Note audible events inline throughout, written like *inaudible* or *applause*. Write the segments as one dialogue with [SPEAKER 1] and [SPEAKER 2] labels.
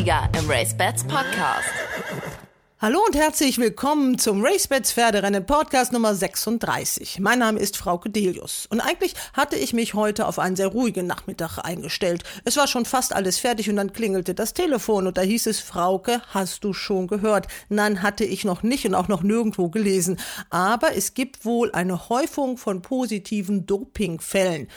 [SPEAKER 1] Sieger im Race Bats Podcast.
[SPEAKER 2] Hallo und herzlich willkommen zum RaceBets Pferderennen Podcast Nummer 36. Mein Name ist Frauke Delius und eigentlich hatte ich mich heute auf einen sehr ruhigen Nachmittag eingestellt. Es war schon fast alles fertig und dann klingelte das Telefon und da hieß es, Frauke, hast du schon gehört? Nein, hatte ich noch nicht und auch noch nirgendwo gelesen. Aber es gibt wohl eine Häufung von positiven Dopingfällen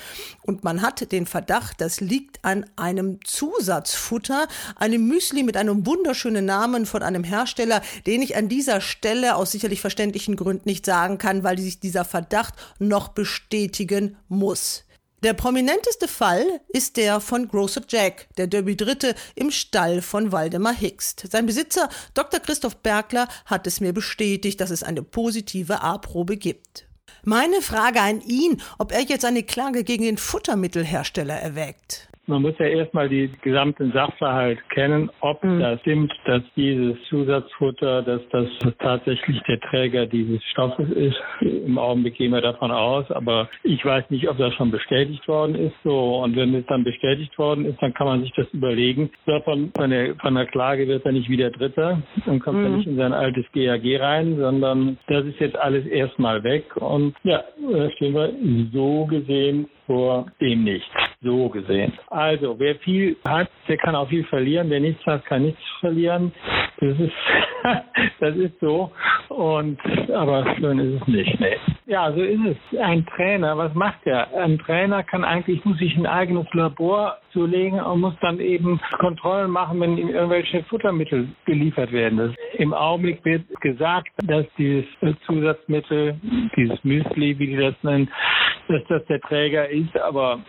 [SPEAKER 2] und man hat den Verdacht, das liegt an einem Zusatzfutter, einem Müsli mit einem wunderschönen Namen von einem Hersteller, den ich an dieser Stelle aus sicherlich verständlichen Gründen nicht sagen kann, weil sich dieser Verdacht noch bestätigen muss. Der prominenteste Fall ist der von Grocer Jack, der Derby Dritte im Stall von Waldemar Hickst. Sein Besitzer Dr. Christoph Bergler hat es mir bestätigt, dass es eine positive A-Probe gibt. Meine Frage an ihn, ob er jetzt eine Klage gegen den Futtermittelhersteller erwägt.
[SPEAKER 3] Man muss ja erstmal die gesamten Sachverhalt kennen, ob mhm. das stimmt, dass dieses Zusatzfutter, dass das tatsächlich der Träger dieses Stoffes ist. Im Augenblick gehen wir davon aus, aber ich weiß nicht, ob das schon bestätigt worden ist. So und wenn es dann bestätigt worden ist, dann kann man sich das überlegen. Davon von der von der Klage wird er nicht wieder Dritter und kommt mhm. er nicht in sein altes GAG rein, sondern das ist jetzt alles erstmal weg und ja, da stehen wir so gesehen vor dem nichts. So gesehen. Also, wer viel hat, der kann auch viel verlieren. Wer nichts hat, kann nichts verlieren. Das ist, *laughs* das ist so. Und, aber schön ist es nicht. Nee. Ja, so ist es. Ein Trainer, was macht er? Ein Trainer kann eigentlich, muss sich ein eigenes Labor zulegen und muss dann eben Kontrollen machen, wenn ihm irgendwelche Futtermittel geliefert werden. Das, Im Augenblick wird gesagt, dass dieses Zusatzmittel, dieses Müsli, wie die das nennen, dass das der Träger ist, aber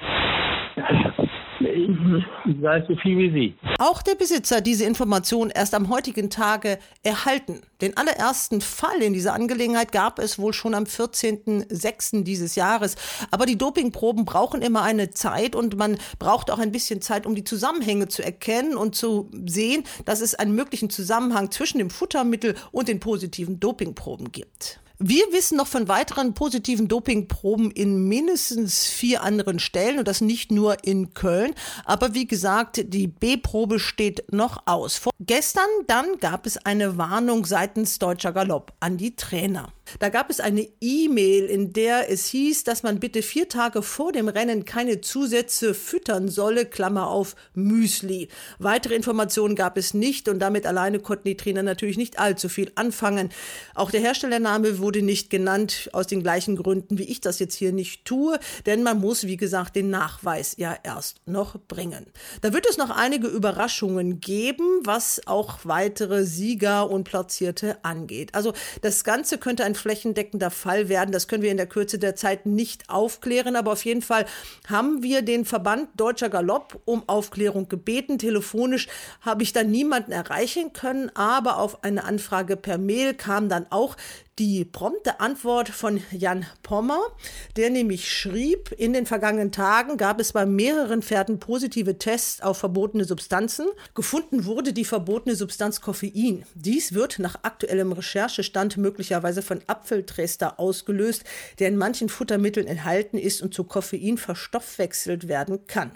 [SPEAKER 3] ich, weiß so viel wie Sie.
[SPEAKER 2] Auch der Besitzer diese Information erst am heutigen Tage erhalten. Den allerersten Fall in dieser Angelegenheit gab es wohl schon am 14.06. dieses Jahres. Aber die Dopingproben brauchen immer eine Zeit und man braucht auch ein bisschen Zeit, um die Zusammenhänge zu erkennen und zu sehen, dass es einen möglichen Zusammenhang zwischen dem Futtermittel und den positiven Dopingproben gibt. Wir wissen noch von weiteren positiven Dopingproben in mindestens vier anderen Stellen und das nicht nur in Köln. Aber wie gesagt, die B-Probe steht noch aus. Vor gestern dann gab es eine Warnung seitens Deutscher Galopp an die Trainer. Da gab es eine E-Mail, in der es hieß, dass man bitte vier Tage vor dem Rennen keine Zusätze füttern solle, Klammer auf Müsli. Weitere Informationen gab es nicht und damit alleine konnten die Trainer natürlich nicht allzu viel anfangen. Auch der Herstellername wurde nicht genannt, aus den gleichen Gründen, wie ich das jetzt hier nicht tue, denn man muss, wie gesagt, den Nachweis ja erst noch bringen. Da wird es noch einige Überraschungen geben, was auch weitere Sieger und Platzierte angeht. Also das Ganze könnte ein ein flächendeckender Fall werden. Das können wir in der Kürze der Zeit nicht aufklären, aber auf jeden Fall haben wir den Verband Deutscher Galopp um Aufklärung gebeten. Telefonisch habe ich dann niemanden erreichen können, aber auf eine Anfrage per Mail kam dann auch die prompte Antwort von Jan Pommer, der nämlich schrieb, in den vergangenen Tagen gab es bei mehreren Pferden positive Tests auf verbotene Substanzen. Gefunden wurde die verbotene Substanz Koffein. Dies wird nach aktuellem Recherchestand möglicherweise von Apfeltrester ausgelöst, der in manchen Futtermitteln enthalten ist und zu Koffein verstoffwechselt werden kann.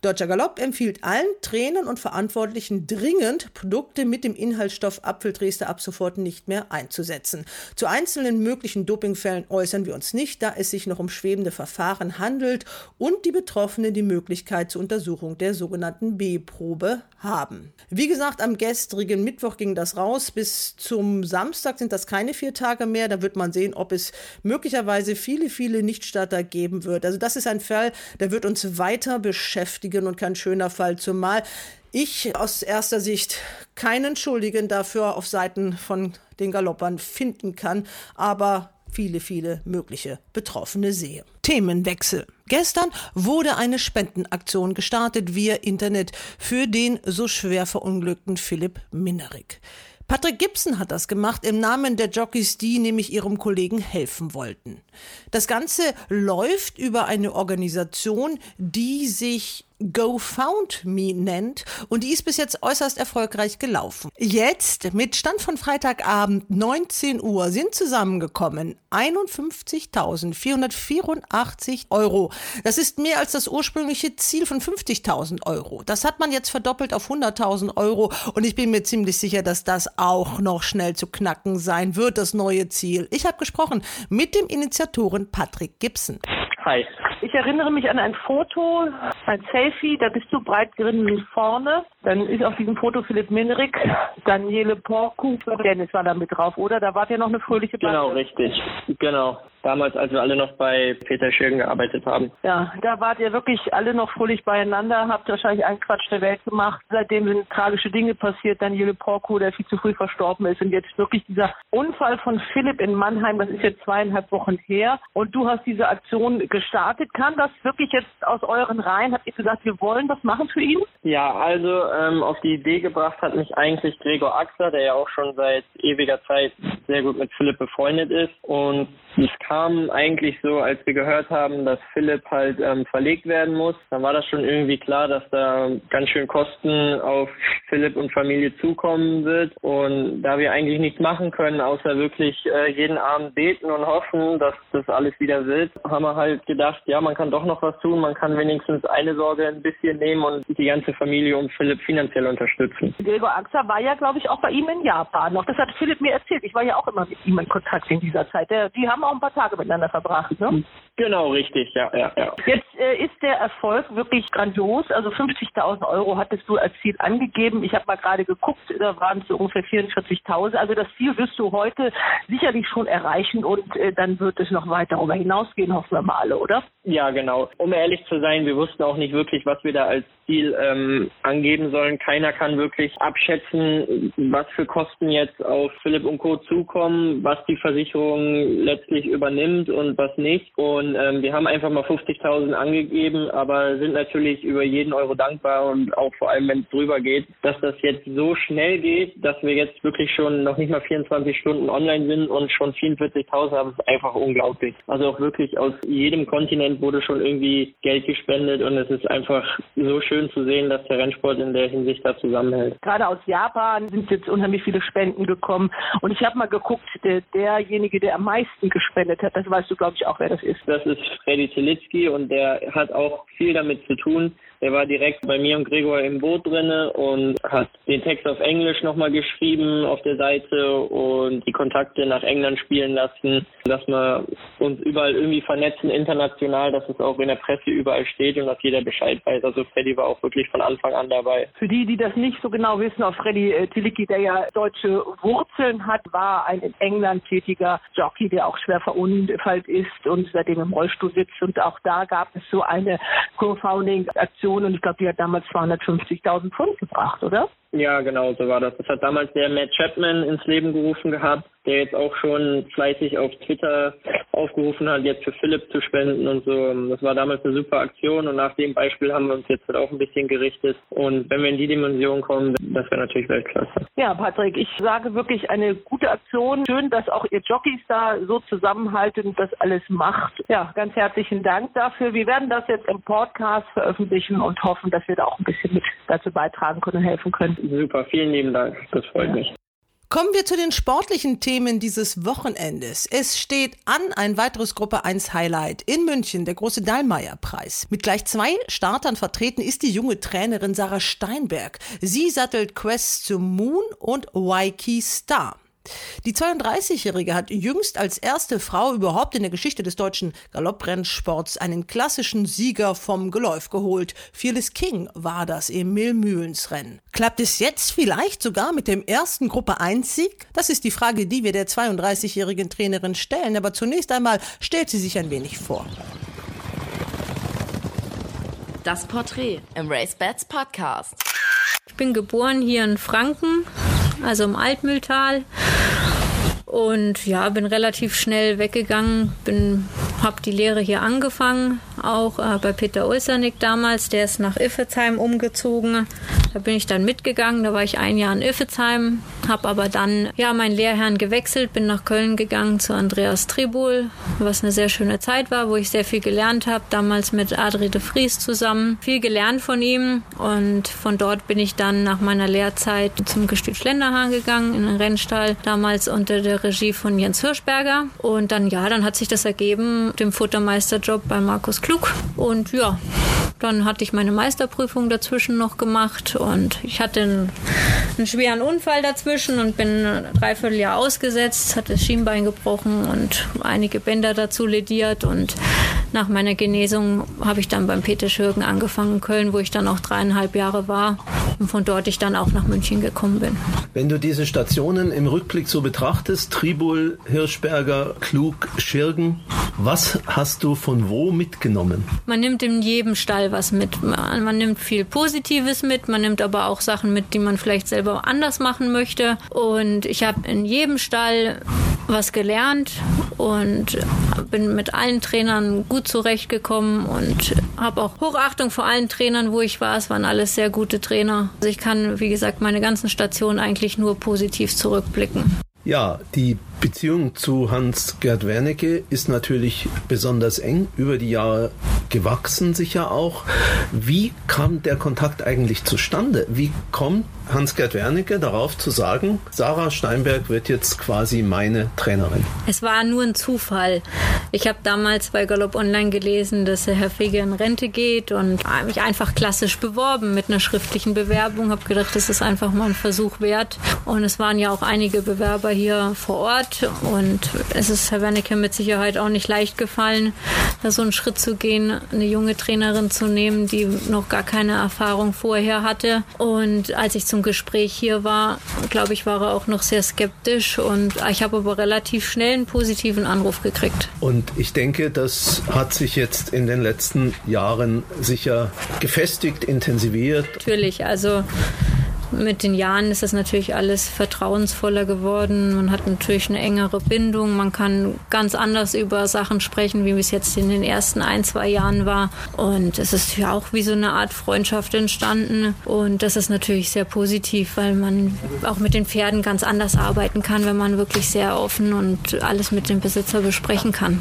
[SPEAKER 2] Deutscher Galopp empfiehlt allen Trainern und Verantwortlichen dringend, Produkte mit dem Inhaltsstoff Apfeltrester ab sofort nicht mehr einzusetzen. Zu einzelnen möglichen Dopingfällen äußern wir uns nicht, da es sich noch um schwebende Verfahren handelt und die Betroffenen die Möglichkeit zur Untersuchung der sogenannten B-Probe haben. Wie gesagt, am gestrigen Mittwoch ging das raus. Bis zum Samstag sind das keine vier Tage mehr. Da wird man sehen, ob es möglicherweise viele, viele Nichtstarter geben wird. Also das ist ein Fall, der wird uns weiter beschäftigen und kein schöner Fall, zumal ich aus erster Sicht keinen Schuldigen dafür auf Seiten von den Galoppern finden kann, aber viele, viele mögliche Betroffene sehe. Themenwechsel. Gestern wurde eine Spendenaktion gestartet via Internet für den so schwer verunglückten Philipp Minnerig. Patrick Gibson hat das gemacht im Namen der Jockeys, die nämlich ihrem Kollegen helfen wollten. Das Ganze läuft über eine Organisation, die sich GoFoundMe nennt und die ist bis jetzt äußerst erfolgreich gelaufen. Jetzt, mit Stand von Freitagabend 19 Uhr, sind zusammengekommen 51.484 Euro. Das ist mehr als das ursprüngliche Ziel von 50.000 Euro. Das hat man jetzt verdoppelt auf 100.000 Euro und ich bin mir ziemlich sicher, dass das auch noch schnell zu knacken sein wird, das neue Ziel. Ich habe gesprochen mit dem Initiatoren Patrick Gibson.
[SPEAKER 4] Hi. Ich erinnere mich an ein Foto, ein Selfie, da bist du breit gerinnend vorne. Dann ist auf diesem Foto Philipp Minrik, Daniele Porku, Dennis war da mit drauf, oder? Da wart ihr noch eine fröhliche
[SPEAKER 5] Bande. Genau, richtig. Genau damals, als wir alle noch bei Peter Schirgen gearbeitet haben.
[SPEAKER 4] Ja, da wart ihr wirklich alle noch fröhlich beieinander, habt wahrscheinlich einen Quatsch der Welt gemacht. Seitdem sind tragische Dinge passiert. Daniele Porco, der viel zu früh verstorben ist. Und jetzt wirklich dieser Unfall von Philipp in Mannheim, das ist jetzt zweieinhalb Wochen her. Und du hast diese Aktion gestartet. Kam das wirklich jetzt aus euren Reihen? Habt ihr gesagt, wir wollen das machen für ihn?
[SPEAKER 5] Ja, also ähm, auf die Idee gebracht hat mich eigentlich Gregor Axer, der ja auch schon seit ewiger Zeit sehr gut mit Philipp befreundet ist. Und es kam eigentlich so, als wir gehört haben, dass Philipp halt ähm, verlegt werden muss. Dann war das schon irgendwie klar, dass da ganz schön Kosten auf Philipp und Familie zukommen wird. Und da wir eigentlich nichts machen können, außer wirklich äh, jeden Abend beten und hoffen, dass das alles wieder wird, haben wir halt gedacht, ja, man kann doch noch was tun. Man kann wenigstens eine Sorge ein bisschen nehmen und die ganze Familie um Philipp finanziell unterstützen.
[SPEAKER 4] Gregor Axer war ja, glaube ich, auch bei ihm in Japan noch. Das hat Philipp mir erzählt. Ich war ja auch immer mit ihm in Kontakt in dieser Zeit. Der, die haben auch ein paar Tage miteinander verbracht, ne?
[SPEAKER 5] Genau, richtig, ja, ja, ja.
[SPEAKER 4] Jetzt äh, ist der Erfolg wirklich grandios. Also 50.000 Euro hattest du als Ziel angegeben. Ich habe mal gerade geguckt, da waren es so ungefähr 44.000. Also das Ziel wirst du heute sicherlich schon erreichen und äh, dann wird es noch weiter darüber hinausgehen, hoffen wir mal alle, oder?
[SPEAKER 5] Ja, genau. Um ehrlich zu sein, wir wussten auch nicht wirklich, was wir da als Ziel ähm, angeben sollen. Keiner kann wirklich abschätzen, was für Kosten jetzt auf Philipp und Co. zukommen, was die Versicherung letztlich übernimmt und was nicht. Und ähm, wir haben einfach mal 50.000 angegeben, aber sind natürlich über jeden Euro dankbar und auch vor allem, wenn es drüber geht, dass das jetzt so schnell geht, dass wir jetzt wirklich schon noch nicht mal 24 Stunden online sind und schon 44.000 haben, ist einfach unglaublich. Also auch wirklich aus jedem Kontinent wurde schon irgendwie Geld gespendet und es ist einfach so schön zu sehen, dass der Rennsport in der Hinsicht da zusammenhält.
[SPEAKER 4] Gerade aus Japan sind jetzt unheimlich viele Spenden gekommen und ich habe mal geguckt, der, derjenige, der am meisten gespendet hat, das weißt du, glaube ich, auch, wer das ist.
[SPEAKER 5] Das ist Freddy Telitsky und der hat auch viel damit zu tun, der war direkt bei mir und Gregor im Boot drinne und hat den Text auf Englisch nochmal geschrieben auf der Seite und die Kontakte nach England spielen lassen, dass wir uns überall irgendwie vernetzen international, dass es auch in der Presse überall steht und dass jeder Bescheid weiß. Also Freddy war auch wirklich von Anfang an dabei.
[SPEAKER 4] Für die, die das nicht so genau wissen, auch Freddy äh, Tilicki, der ja deutsche Wurzeln hat, war ein in England tätiger Jockey, der auch schwer verunfallt ist und seitdem im Rollstuhl sitzt. Und auch da gab es so eine Co-Founding-Aktion Million und ich glaube, die hat damals 250.000 Pfund gebracht, oder?
[SPEAKER 5] Ja, genau, so war das. Das hat damals der Matt Chapman ins Leben gerufen gehabt der jetzt auch schon fleißig auf Twitter aufgerufen hat, jetzt für Philipp zu spenden und so. Das war damals eine super Aktion und nach dem Beispiel haben wir uns jetzt halt auch ein bisschen gerichtet. Und wenn wir in die Dimension kommen, das wäre natürlich Weltklasse.
[SPEAKER 4] Ja, Patrick, ich sage wirklich eine gute Aktion. Schön, dass auch ihr Jockeys da so zusammenhalten und das alles macht. Ja, ganz herzlichen Dank dafür. Wir werden das jetzt im Podcast veröffentlichen und hoffen, dass wir da auch ein bisschen mit dazu beitragen können und helfen können.
[SPEAKER 5] Super, vielen lieben Dank. Das freut ja. mich.
[SPEAKER 2] Kommen wir zu den sportlichen Themen dieses Wochenendes. Es steht an ein weiteres Gruppe 1 Highlight in München, der große Dallmayr Preis. Mit gleich zwei Startern vertreten ist die junge Trainerin Sarah Steinberg. Sie sattelt Quest to Moon und Waikiki Star. Die 32-Jährige hat jüngst als erste Frau überhaupt in der Geschichte des deutschen Galopprennsports einen klassischen Sieger vom Geläuf geholt. Fearless King war das im Millmühlensrennen. Klappt es jetzt vielleicht sogar mit dem ersten Gruppe 1 Sieg? Das ist die Frage, die wir der 32-jährigen Trainerin stellen, aber zunächst einmal stellt sie sich ein wenig vor.
[SPEAKER 1] Das Porträt im Race Bats Podcast.
[SPEAKER 6] Ich bin geboren hier in Franken, also im Altmühltal. Und ja, bin relativ schnell weggegangen, bin, habe die Lehre hier angefangen, auch äh, bei Peter Ulsernick damals, der ist nach Iffezheim umgezogen. Da bin ich dann mitgegangen, da war ich ein Jahr in Iffezheim, habe aber dann ja meinen Lehrherrn gewechselt, bin nach Köln gegangen zu Andreas Tribul, was eine sehr schöne Zeit war, wo ich sehr viel gelernt habe, damals mit Adri de Vries zusammen. Viel gelernt von ihm und von dort bin ich dann nach meiner Lehrzeit zum Gestüt Schlenderhahn gegangen, in den Rennstall, damals unter der Regie von Jens Hirschberger. Und dann, ja, dann hat sich das ergeben, dem Futtermeisterjob bei Markus Klug. Und ja, dann hatte ich meine Meisterprüfung dazwischen noch gemacht und ich hatte einen, einen schweren Unfall dazwischen und bin ein Dreivierteljahr ausgesetzt, hatte das Schienbein gebrochen und einige Bänder dazu lediert und nach meiner Genesung habe ich dann beim Peter Schürgen angefangen in Köln, wo ich dann auch dreieinhalb Jahre war und von dort ich dann auch nach München gekommen bin.
[SPEAKER 7] Wenn du diese Stationen im Rückblick so betrachtest, Tribul, Hirschberger, Klug, Schirgen, was hast du von wo mitgenommen?
[SPEAKER 6] Man nimmt in jedem Stall was mit. Man, man nimmt viel Positives mit, man nimmt aber auch Sachen mit, die man vielleicht selber anders machen möchte. Und ich habe in jedem Stall was gelernt und bin mit allen Trainern gut zurechtgekommen und habe auch Hochachtung vor allen Trainern, wo ich war. Es waren alles sehr gute Trainer. Also ich kann, wie gesagt, meine ganzen Stationen eigentlich nur positiv zurückblicken.
[SPEAKER 7] Ja, die Beziehung zu Hans-Gerd Wernicke ist natürlich besonders eng, über die Jahre gewachsen sicher auch. Wie kam der Kontakt eigentlich zustande? Wie kommt Hans-Gerd Wernicke darauf zu sagen, Sarah Steinberg wird jetzt quasi meine Trainerin?
[SPEAKER 6] Es war nur ein Zufall. Ich habe damals bei Galopp Online gelesen, dass Herr Fege in Rente geht und mich einfach klassisch beworben mit einer schriftlichen Bewerbung. Habe gedacht, das ist einfach mal ein Versuch wert. Und es waren ja auch einige Bewerber hier vor Ort und es ist Herr Wernicke mit Sicherheit auch nicht leicht gefallen, da so einen Schritt zu gehen, eine junge Trainerin zu nehmen, die noch gar keine Erfahrung vorher hatte. Und als ich zum Gespräch hier war, glaube ich, war er auch noch sehr skeptisch und ich habe aber relativ schnell einen positiven Anruf gekriegt.
[SPEAKER 7] Und ich denke, das hat sich jetzt in den letzten Jahren sicher gefestigt, intensiviert.
[SPEAKER 6] Natürlich, also mit den Jahren ist das natürlich alles vertrauensvoller geworden. Man hat natürlich eine engere Bindung. Man kann ganz anders über Sachen sprechen, wie es jetzt in den ersten ein, zwei Jahren war. Und es ist ja auch wie so eine Art Freundschaft entstanden. Und das ist natürlich sehr positiv, weil man auch mit den Pferden ganz anders arbeiten kann, wenn man wirklich sehr offen und alles mit dem Besitzer besprechen kann.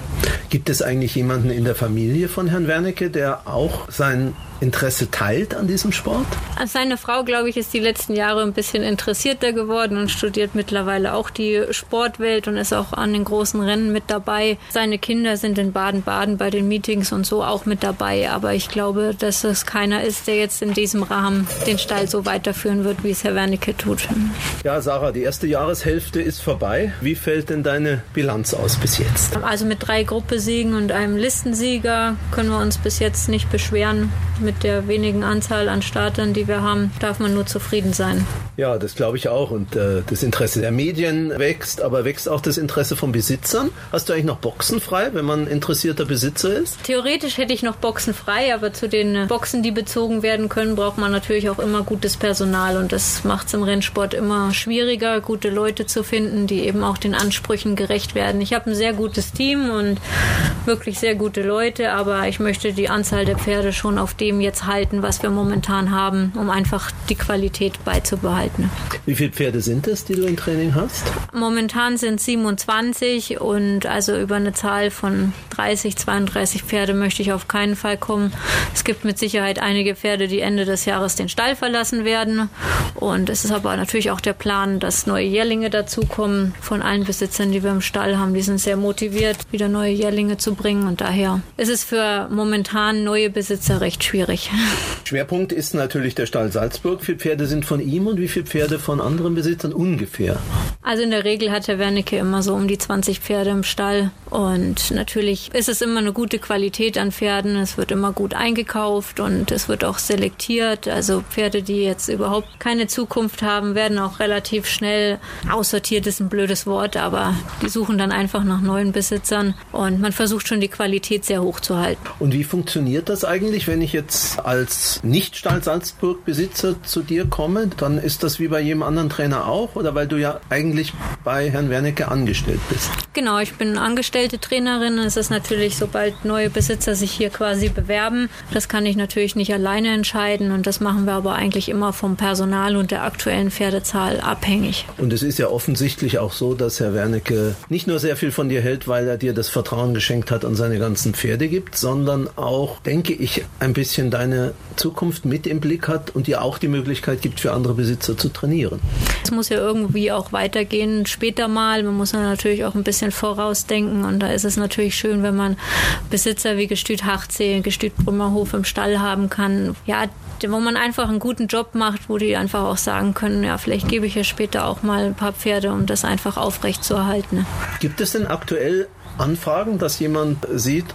[SPEAKER 7] Gibt es eigentlich jemanden in der Familie von Herrn Wernicke, der auch sein Interesse teilt an diesem Sport?
[SPEAKER 6] Seine Frau, glaube ich, ist die letzten Jahre ein bisschen interessierter geworden und studiert mittlerweile auch die Sportwelt und ist auch an den großen Rennen mit dabei. Seine Kinder sind in Baden-Baden bei den Meetings und so auch mit dabei. Aber ich glaube, dass es keiner ist, der jetzt in diesem Rahmen den Stall so weiterführen wird, wie es Herr Wernicke tut.
[SPEAKER 7] Ja, Sarah, die erste Jahreshälfte ist vorbei. Wie fällt denn deine Bilanz aus bis jetzt?
[SPEAKER 6] Also mit drei Gruppesiegen und einem Listensieger können wir uns bis jetzt nicht beschweren. Mit mit der wenigen Anzahl an Startern, die wir haben, darf man nur zufrieden sein.
[SPEAKER 7] Ja, das glaube ich auch. Und äh, das Interesse der Medien wächst, aber wächst auch das Interesse von Besitzern. Hast du eigentlich noch Boxen frei, wenn man interessierter Besitzer ist?
[SPEAKER 6] Theoretisch hätte ich noch Boxen frei, aber zu den Boxen, die bezogen werden können, braucht man natürlich auch immer gutes Personal. Und das macht es im Rennsport immer schwieriger, gute Leute zu finden, die eben auch den Ansprüchen gerecht werden. Ich habe ein sehr gutes Team und wirklich sehr gute Leute, aber ich möchte die Anzahl der Pferde schon auf dem jetzt halten, was wir momentan haben, um einfach die Qualität beizubehalten.
[SPEAKER 7] Wie viele Pferde sind es, die du im Training hast?
[SPEAKER 6] Momentan sind 27 und also über eine Zahl von 30, 32 Pferde möchte ich auf keinen Fall kommen. Es gibt mit Sicherheit einige Pferde, die Ende des Jahres den Stall verlassen werden. Und es ist aber natürlich auch der Plan, dass neue Jährlinge dazukommen von allen Besitzern, die wir im Stall haben. Die sind sehr motiviert, wieder neue Jährlinge zu bringen. Und daher ist es für momentan neue Besitzer recht schwierig schwierig. *laughs*
[SPEAKER 7] Schwerpunkt ist natürlich der Stall Salzburg. Wie viele Pferde sind von ihm und wie viele Pferde von anderen Besitzern ungefähr?
[SPEAKER 6] Also in der Regel hat der Wernicke immer so um die 20 Pferde im Stall. Und natürlich ist es immer eine gute Qualität an Pferden. Es wird immer gut eingekauft und es wird auch selektiert. Also Pferde, die jetzt überhaupt keine Zukunft haben, werden auch relativ schnell aussortiert, ist ein blödes Wort, aber die suchen dann einfach nach neuen Besitzern und man versucht schon die Qualität sehr hoch zu halten.
[SPEAKER 7] Und wie funktioniert das eigentlich, wenn ich jetzt als Nicht-Stall Salzburg-Besitzer zu dir komme, dann ist das wie bei jedem anderen Trainer auch? Oder weil du ja eigentlich eigentlich bei Herrn Wernicke angestellt bist.
[SPEAKER 6] Genau, ich bin angestellte Trainerin. Es ist natürlich, sobald neue Besitzer sich hier quasi bewerben, das kann ich natürlich nicht alleine entscheiden und das machen wir aber eigentlich immer vom Personal und der aktuellen Pferdezahl abhängig.
[SPEAKER 7] Und es ist ja offensichtlich auch so, dass Herr Wernicke nicht nur sehr viel von dir hält, weil er dir das Vertrauen geschenkt hat und seine ganzen Pferde gibt, sondern auch, denke ich, ein bisschen deine Zukunft mit im Blick hat und dir auch die Möglichkeit gibt, für andere Besitzer zu trainieren.
[SPEAKER 6] Es muss ja irgendwie auch weitergehen später mal. Man muss natürlich auch ein bisschen vorausdenken und da ist es natürlich schön, wenn man Besitzer wie Gestüt Hachzee, Gestüt Brümmerhof im Stall haben kann. Ja, wo man einfach einen guten Job macht, wo die einfach auch sagen können, ja, vielleicht gebe ich ja später auch mal ein paar Pferde, um das einfach aufrecht zu erhalten.
[SPEAKER 7] Gibt es denn aktuell Anfragen, dass jemand sieht,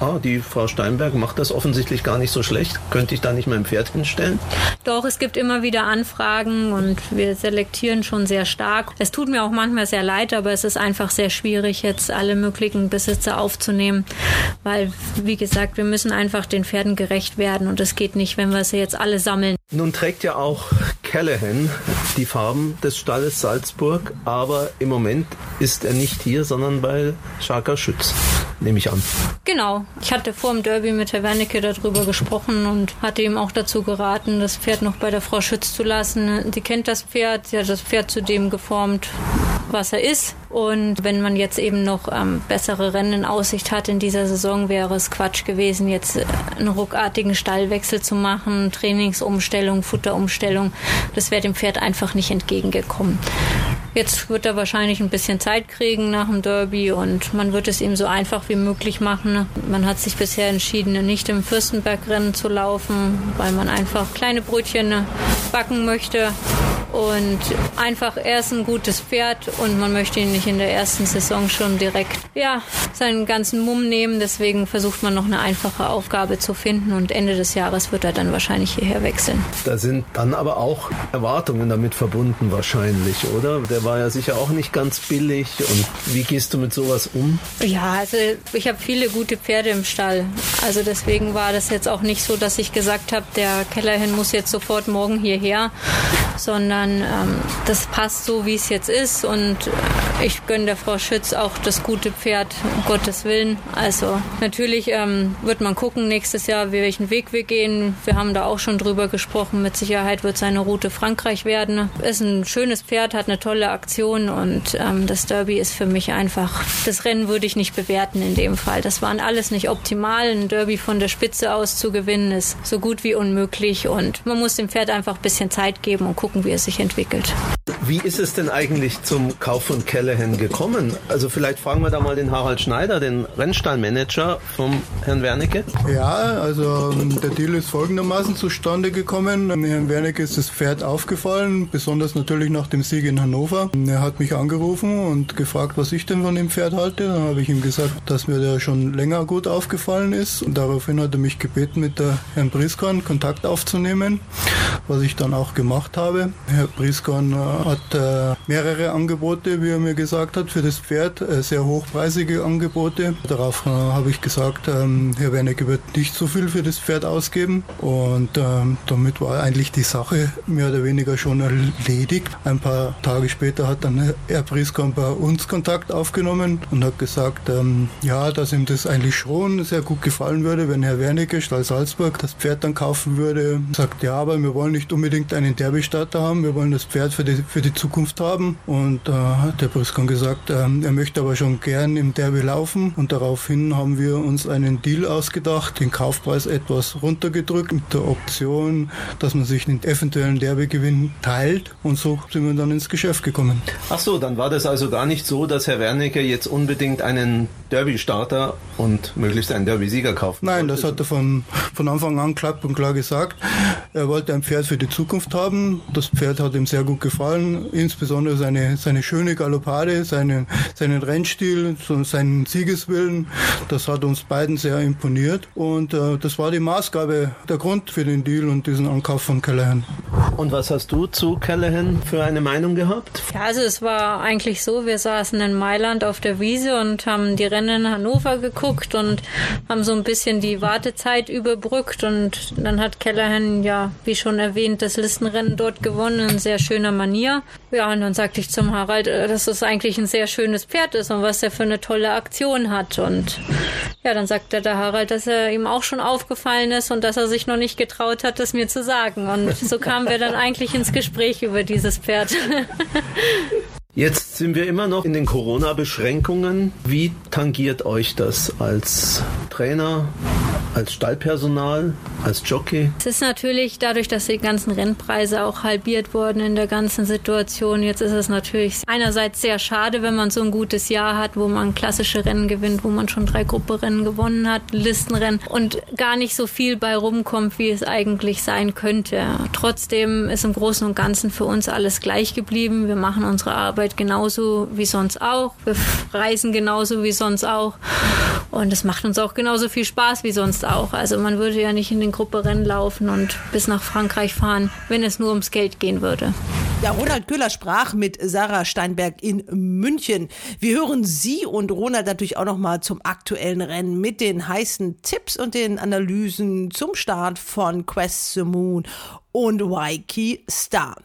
[SPEAKER 7] ah, die Frau Steinberg macht das offensichtlich gar nicht so schlecht. Könnte ich da nicht mein Pferd hinstellen?
[SPEAKER 6] Doch, es gibt immer wieder Anfragen und wir selektieren schon sehr stark. Es tut mir auch manchmal sehr leid, aber es ist einfach sehr schwierig, jetzt alle möglichen Besitzer aufzunehmen, weil, wie gesagt, wir müssen einfach den Pferden gerecht werden und es geht nicht, wenn wir sie jetzt alle sammeln.
[SPEAKER 7] Nun trägt ja auch Callahan die Farben des Stalles Salzburg, aber im Moment ist er nicht hier, sondern bei Scharker Schütz, nehme ich an.
[SPEAKER 6] Genau. Ich hatte vor dem Derby mit Herr Wernicke darüber gesprochen und hatte ihm auch dazu geraten, das Pferd noch bei der Frau Schütz zu lassen. Sie kennt das Pferd, sie hat das Pferd zu dem geformt, was er ist. Und wenn man jetzt eben noch ähm, bessere Rennen in Aussicht hat in dieser Saison, wäre es Quatsch gewesen, jetzt einen ruckartigen Stallwechsel zu machen, Trainingsumstellung, Futterumstellung. Das wäre dem Pferd einfach nicht entgegengekommen. Jetzt wird er wahrscheinlich ein bisschen Zeit kriegen nach dem Derby und man wird es ihm so einfach wie möglich machen. Man hat sich bisher entschieden, nicht im Fürstenbergrennen zu laufen, weil man einfach kleine Brötchen backen möchte und einfach erst ein gutes Pferd und man möchte ihn nicht in der ersten Saison schon direkt ja seinen ganzen Mumm nehmen. Deswegen versucht man noch eine einfache Aufgabe zu finden und Ende des Jahres wird er dann wahrscheinlich hierher wechseln.
[SPEAKER 7] Da sind dann aber auch Erwartungen damit verbunden wahrscheinlich, oder? Der war ja sicher auch nicht ganz billig und wie gehst du mit sowas um?
[SPEAKER 6] Ja, also ich habe viele gute Pferde im Stall. Also deswegen war das jetzt auch nicht so, dass ich gesagt habe, der Kellerhin muss jetzt sofort morgen hierher, sondern sondern ähm, das passt so, wie es jetzt ist und ich gönne der Frau Schütz auch das gute Pferd, um Gottes Willen. Also natürlich ähm, wird man gucken nächstes Jahr, welchen Weg wir gehen. Wir haben da auch schon drüber gesprochen. Mit Sicherheit wird seine Route Frankreich werden. Ist ein schönes Pferd, hat eine tolle Aktion und ähm, das Derby ist für mich einfach, das Rennen würde ich nicht bewerten in dem Fall. Das waren alles nicht optimal. Ein Derby von der Spitze aus zu gewinnen ist so gut wie unmöglich und man muss dem Pferd einfach ein bisschen Zeit geben und gucken, wie es sich entwickelt.
[SPEAKER 7] Wie ist es denn eigentlich zum Kauf von Callahan gekommen? Also vielleicht fragen wir da mal den Harald Schneider, den Rennstallmanager vom Herrn Wernicke.
[SPEAKER 8] Ja, also der Deal ist folgendermaßen zustande gekommen. Herrn Wernicke ist das Pferd aufgefallen, besonders natürlich nach dem Sieg in Hannover. Er hat mich angerufen und gefragt, was ich denn von dem Pferd halte. Dann habe ich ihm gesagt, dass mir der schon länger gut aufgefallen ist. Und daraufhin hat er mich gebeten, mit der Herrn Briskorn Kontakt aufzunehmen, was ich dann auch gemacht habe. Herr Briskorn äh, hat äh, mehrere Angebote, wie er mir gesagt hat, für das Pferd, äh, sehr hochpreisige Angebote. Darauf habe ich gesagt, ähm, Herr Wernicke wird nicht so viel für das Pferd ausgeben und ähm, damit war eigentlich die Sache mehr oder weniger schon erledigt. Ein paar Tage später hat dann Herr Priskamp bei uns Kontakt aufgenommen und hat gesagt, ähm, ja, dass ihm das eigentlich schon sehr gut gefallen würde, wenn Herr Wernicke, Stall Salzburg, das Pferd dann kaufen würde. Sagt, ja, aber wir wollen nicht unbedingt einen Derbystarter haben, wir wollen das Pferd für die, für die Zukunft haben. Und äh, hat der Priskan gesagt, äh, er möchte aber schon gern im Derby laufen. Und daraufhin haben wir uns einen Deal ausgedacht, den Kaufpreis etwas runtergedrückt mit der Option, dass man sich den eventuellen Derbygewinn teilt. Und so sind wir dann ins Geschäft gekommen.
[SPEAKER 7] Ach so, dann war das also gar nicht so, dass Herr Wernicke jetzt unbedingt einen Derby-Starter und möglichst einen Derby-Sieger kaufen
[SPEAKER 8] Nein, das hat er von, von Anfang an klapp und klar gesagt. Er wollte ein Pferd für die Zukunft haben. Das Pferd hat ihm sehr gut gefallen, insbesondere seine, seine schöne Galoppade, seine, seinen Rennstil, seinen Siegeswillen. Das hat uns beiden sehr imponiert und äh, das war die Maßgabe, der Grund für den Deal und diesen Ankauf von Callahan.
[SPEAKER 7] Und was hast du zu Callahan für eine Meinung gehabt?
[SPEAKER 6] Ja, also es war eigentlich so, wir saßen in Mailand auf der Wiese und haben die Rennen in Hannover geguckt und haben so ein bisschen die Wartezeit überbrückt und dann hat Callahan ja, wie schon erwähnt, das Listenrennen dort gewonnen in sehr schöner Manier. Ja, und dann sagte ich zum Harald, äh, dass es eigentlich ein sehr schönes Pferd ist und was er für eine tolle Aktion hat und ja, dann sagte der Harald, dass er ihm auch schon aufgefallen ist und dass er sich noch nicht getraut hat, es mir zu sagen. Und so kamen wir dann eigentlich ins Gespräch über dieses Pferd. *laughs*
[SPEAKER 7] Jetzt sind wir immer noch in den Corona-Beschränkungen. Wie tangiert euch das als Trainer, als Stallpersonal, als Jockey?
[SPEAKER 6] Es ist natürlich dadurch, dass die ganzen Rennpreise auch halbiert wurden in der ganzen Situation. Jetzt ist es natürlich einerseits sehr schade, wenn man so ein gutes Jahr hat, wo man klassische Rennen gewinnt, wo man schon drei Grupperennen gewonnen hat, Listenrennen und gar nicht so viel bei rumkommt, wie es eigentlich sein könnte. Trotzdem ist im Großen und Ganzen für uns alles gleich geblieben. Wir machen unsere Arbeit genauso wie sonst auch. Wir reisen genauso wie sonst auch. Und es macht uns auch genauso viel Spaß wie sonst auch. Also man würde ja nicht in den Grupperennen laufen und bis nach Frankreich fahren, wenn es nur ums Geld gehen würde.
[SPEAKER 2] Ja, Ronald Köhler sprach mit Sarah Steinberg in München. Wir hören Sie und Ronald natürlich auch noch mal zum aktuellen Rennen mit den heißen Tipps und den Analysen zum Start von Quest the Moon und Waiki Star.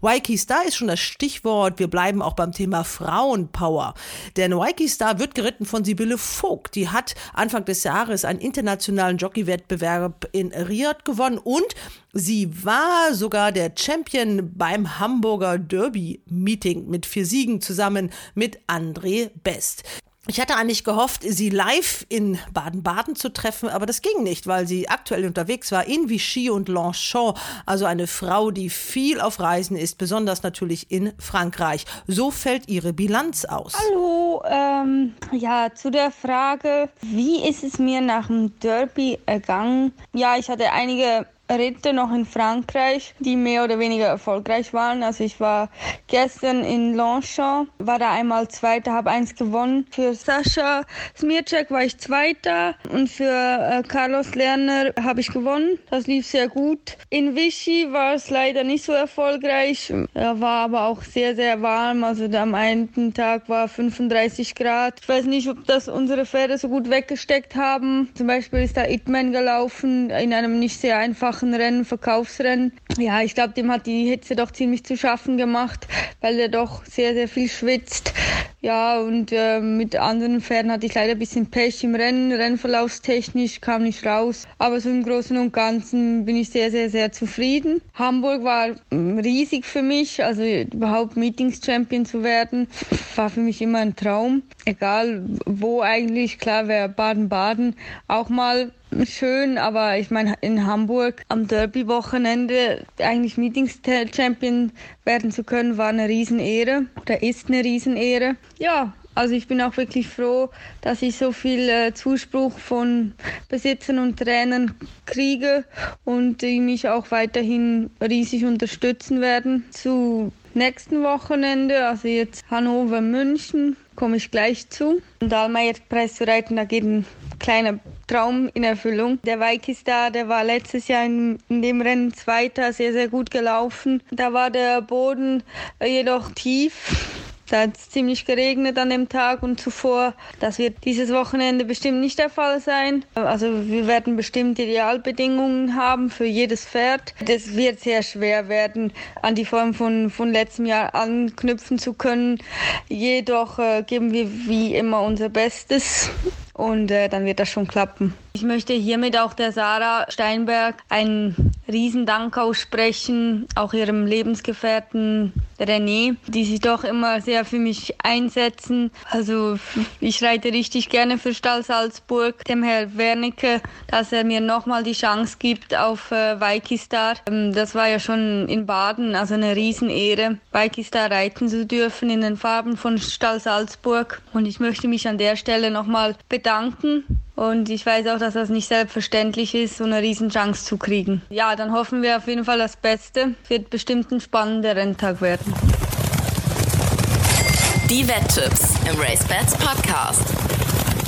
[SPEAKER 2] Waiki Star ist schon das Stichwort. Wir bleiben auch beim Thema Frauenpower. Denn Waiki Star wird geritten von Sibylle Vogt. Die hat Anfang des Jahres einen internationalen Jockeywettbewerb in Riyadh gewonnen und sie war sogar der Champion beim Hamburger Derby Meeting mit vier Siegen zusammen mit André Best. Ich hatte eigentlich gehofft, sie live in Baden-Baden zu treffen, aber das ging nicht, weil sie aktuell unterwegs war in Vichy und Longchamp, also eine Frau, die viel auf Reisen ist, besonders natürlich in Frankreich. So fällt ihre Bilanz aus.
[SPEAKER 9] Hallo, ähm, ja, zu der Frage, wie ist es mir nach dem Derby ergangen? Ja, ich hatte einige Ritte noch in Frankreich, die mehr oder weniger erfolgreich waren. Also ich war gestern in Longchamp, war da einmal Zweiter, habe eins gewonnen. Für Sascha Smircek war ich Zweiter und für äh, Carlos Lerner habe ich gewonnen. Das lief sehr gut. In Vichy war es leider nicht so erfolgreich. Da war aber auch sehr, sehr warm. Also am einen Tag war 35 Grad. Ich weiß nicht, ob das unsere Pferde so gut weggesteckt haben. Zum Beispiel ist da Itman gelaufen in einem nicht sehr einfachen Rennen, Verkaufsrennen. Ja, ich glaube, dem hat die Hitze doch ziemlich zu schaffen gemacht, weil er doch sehr, sehr viel schwitzt. Ja, und äh, mit anderen Pferden hatte ich leider ein bisschen Pech im Rennen, rennverlaufstechnisch kam nicht raus. Aber so im Großen und Ganzen bin ich sehr, sehr, sehr zufrieden. Hamburg war mm, riesig für mich, also überhaupt Meetings-Champion zu werden, war für mich immer ein Traum. Egal wo eigentlich, klar wäre Baden-Baden auch mal schön, aber ich meine, in Hamburg am Derby-Wochenende eigentlich Meetings-Champion werden zu können, war eine Riesenehre oder ist eine Riesenehre. Ja, also ich bin auch wirklich froh, dass ich so viel äh, Zuspruch von Besitzern und Trainern kriege und die mich auch weiterhin riesig unterstützen werden. Zu nächsten Wochenende, also jetzt Hannover, München, komme ich gleich zu. Und Almeier Pressereiten, da geht ein kleiner Traum in Erfüllung. Der Waikistar, der war letztes Jahr in, in, dem Rennen Zweiter, sehr, sehr gut gelaufen. Da war der Boden jedoch tief. Da hat es ziemlich geregnet an dem Tag und zuvor. Das wird dieses Wochenende bestimmt nicht der Fall sein. Also wir werden bestimmt Idealbedingungen haben für jedes Pferd. Das wird sehr schwer werden, an die Form von, von letztem Jahr anknüpfen zu können. Jedoch äh, geben wir wie immer unser Bestes und äh, dann wird das schon klappen. Ich möchte hiermit auch der Sarah Steinberg einen Riesendank aussprechen, auch ihrem Lebensgefährten René, die sich doch immer sehr für mich einsetzen. Also ich reite richtig gerne für Stall Salzburg. Dem Herr Wernicke, dass er mir nochmal die Chance gibt auf äh, Waikistar. Ähm, das war ja schon in Baden, also eine Riesenehre, Waikistar reiten zu dürfen in den Farben von Stall Salzburg. Und ich möchte mich an der Stelle nochmal bedanken und ich weiß auch, dass das nicht selbstverständlich ist, so eine Riesenchance zu kriegen. Ja, dann hoffen wir auf jeden Fall das Beste. Wird bestimmt ein spannender Renntag werden.
[SPEAKER 1] Die Wetttipps im RaceBets Podcast.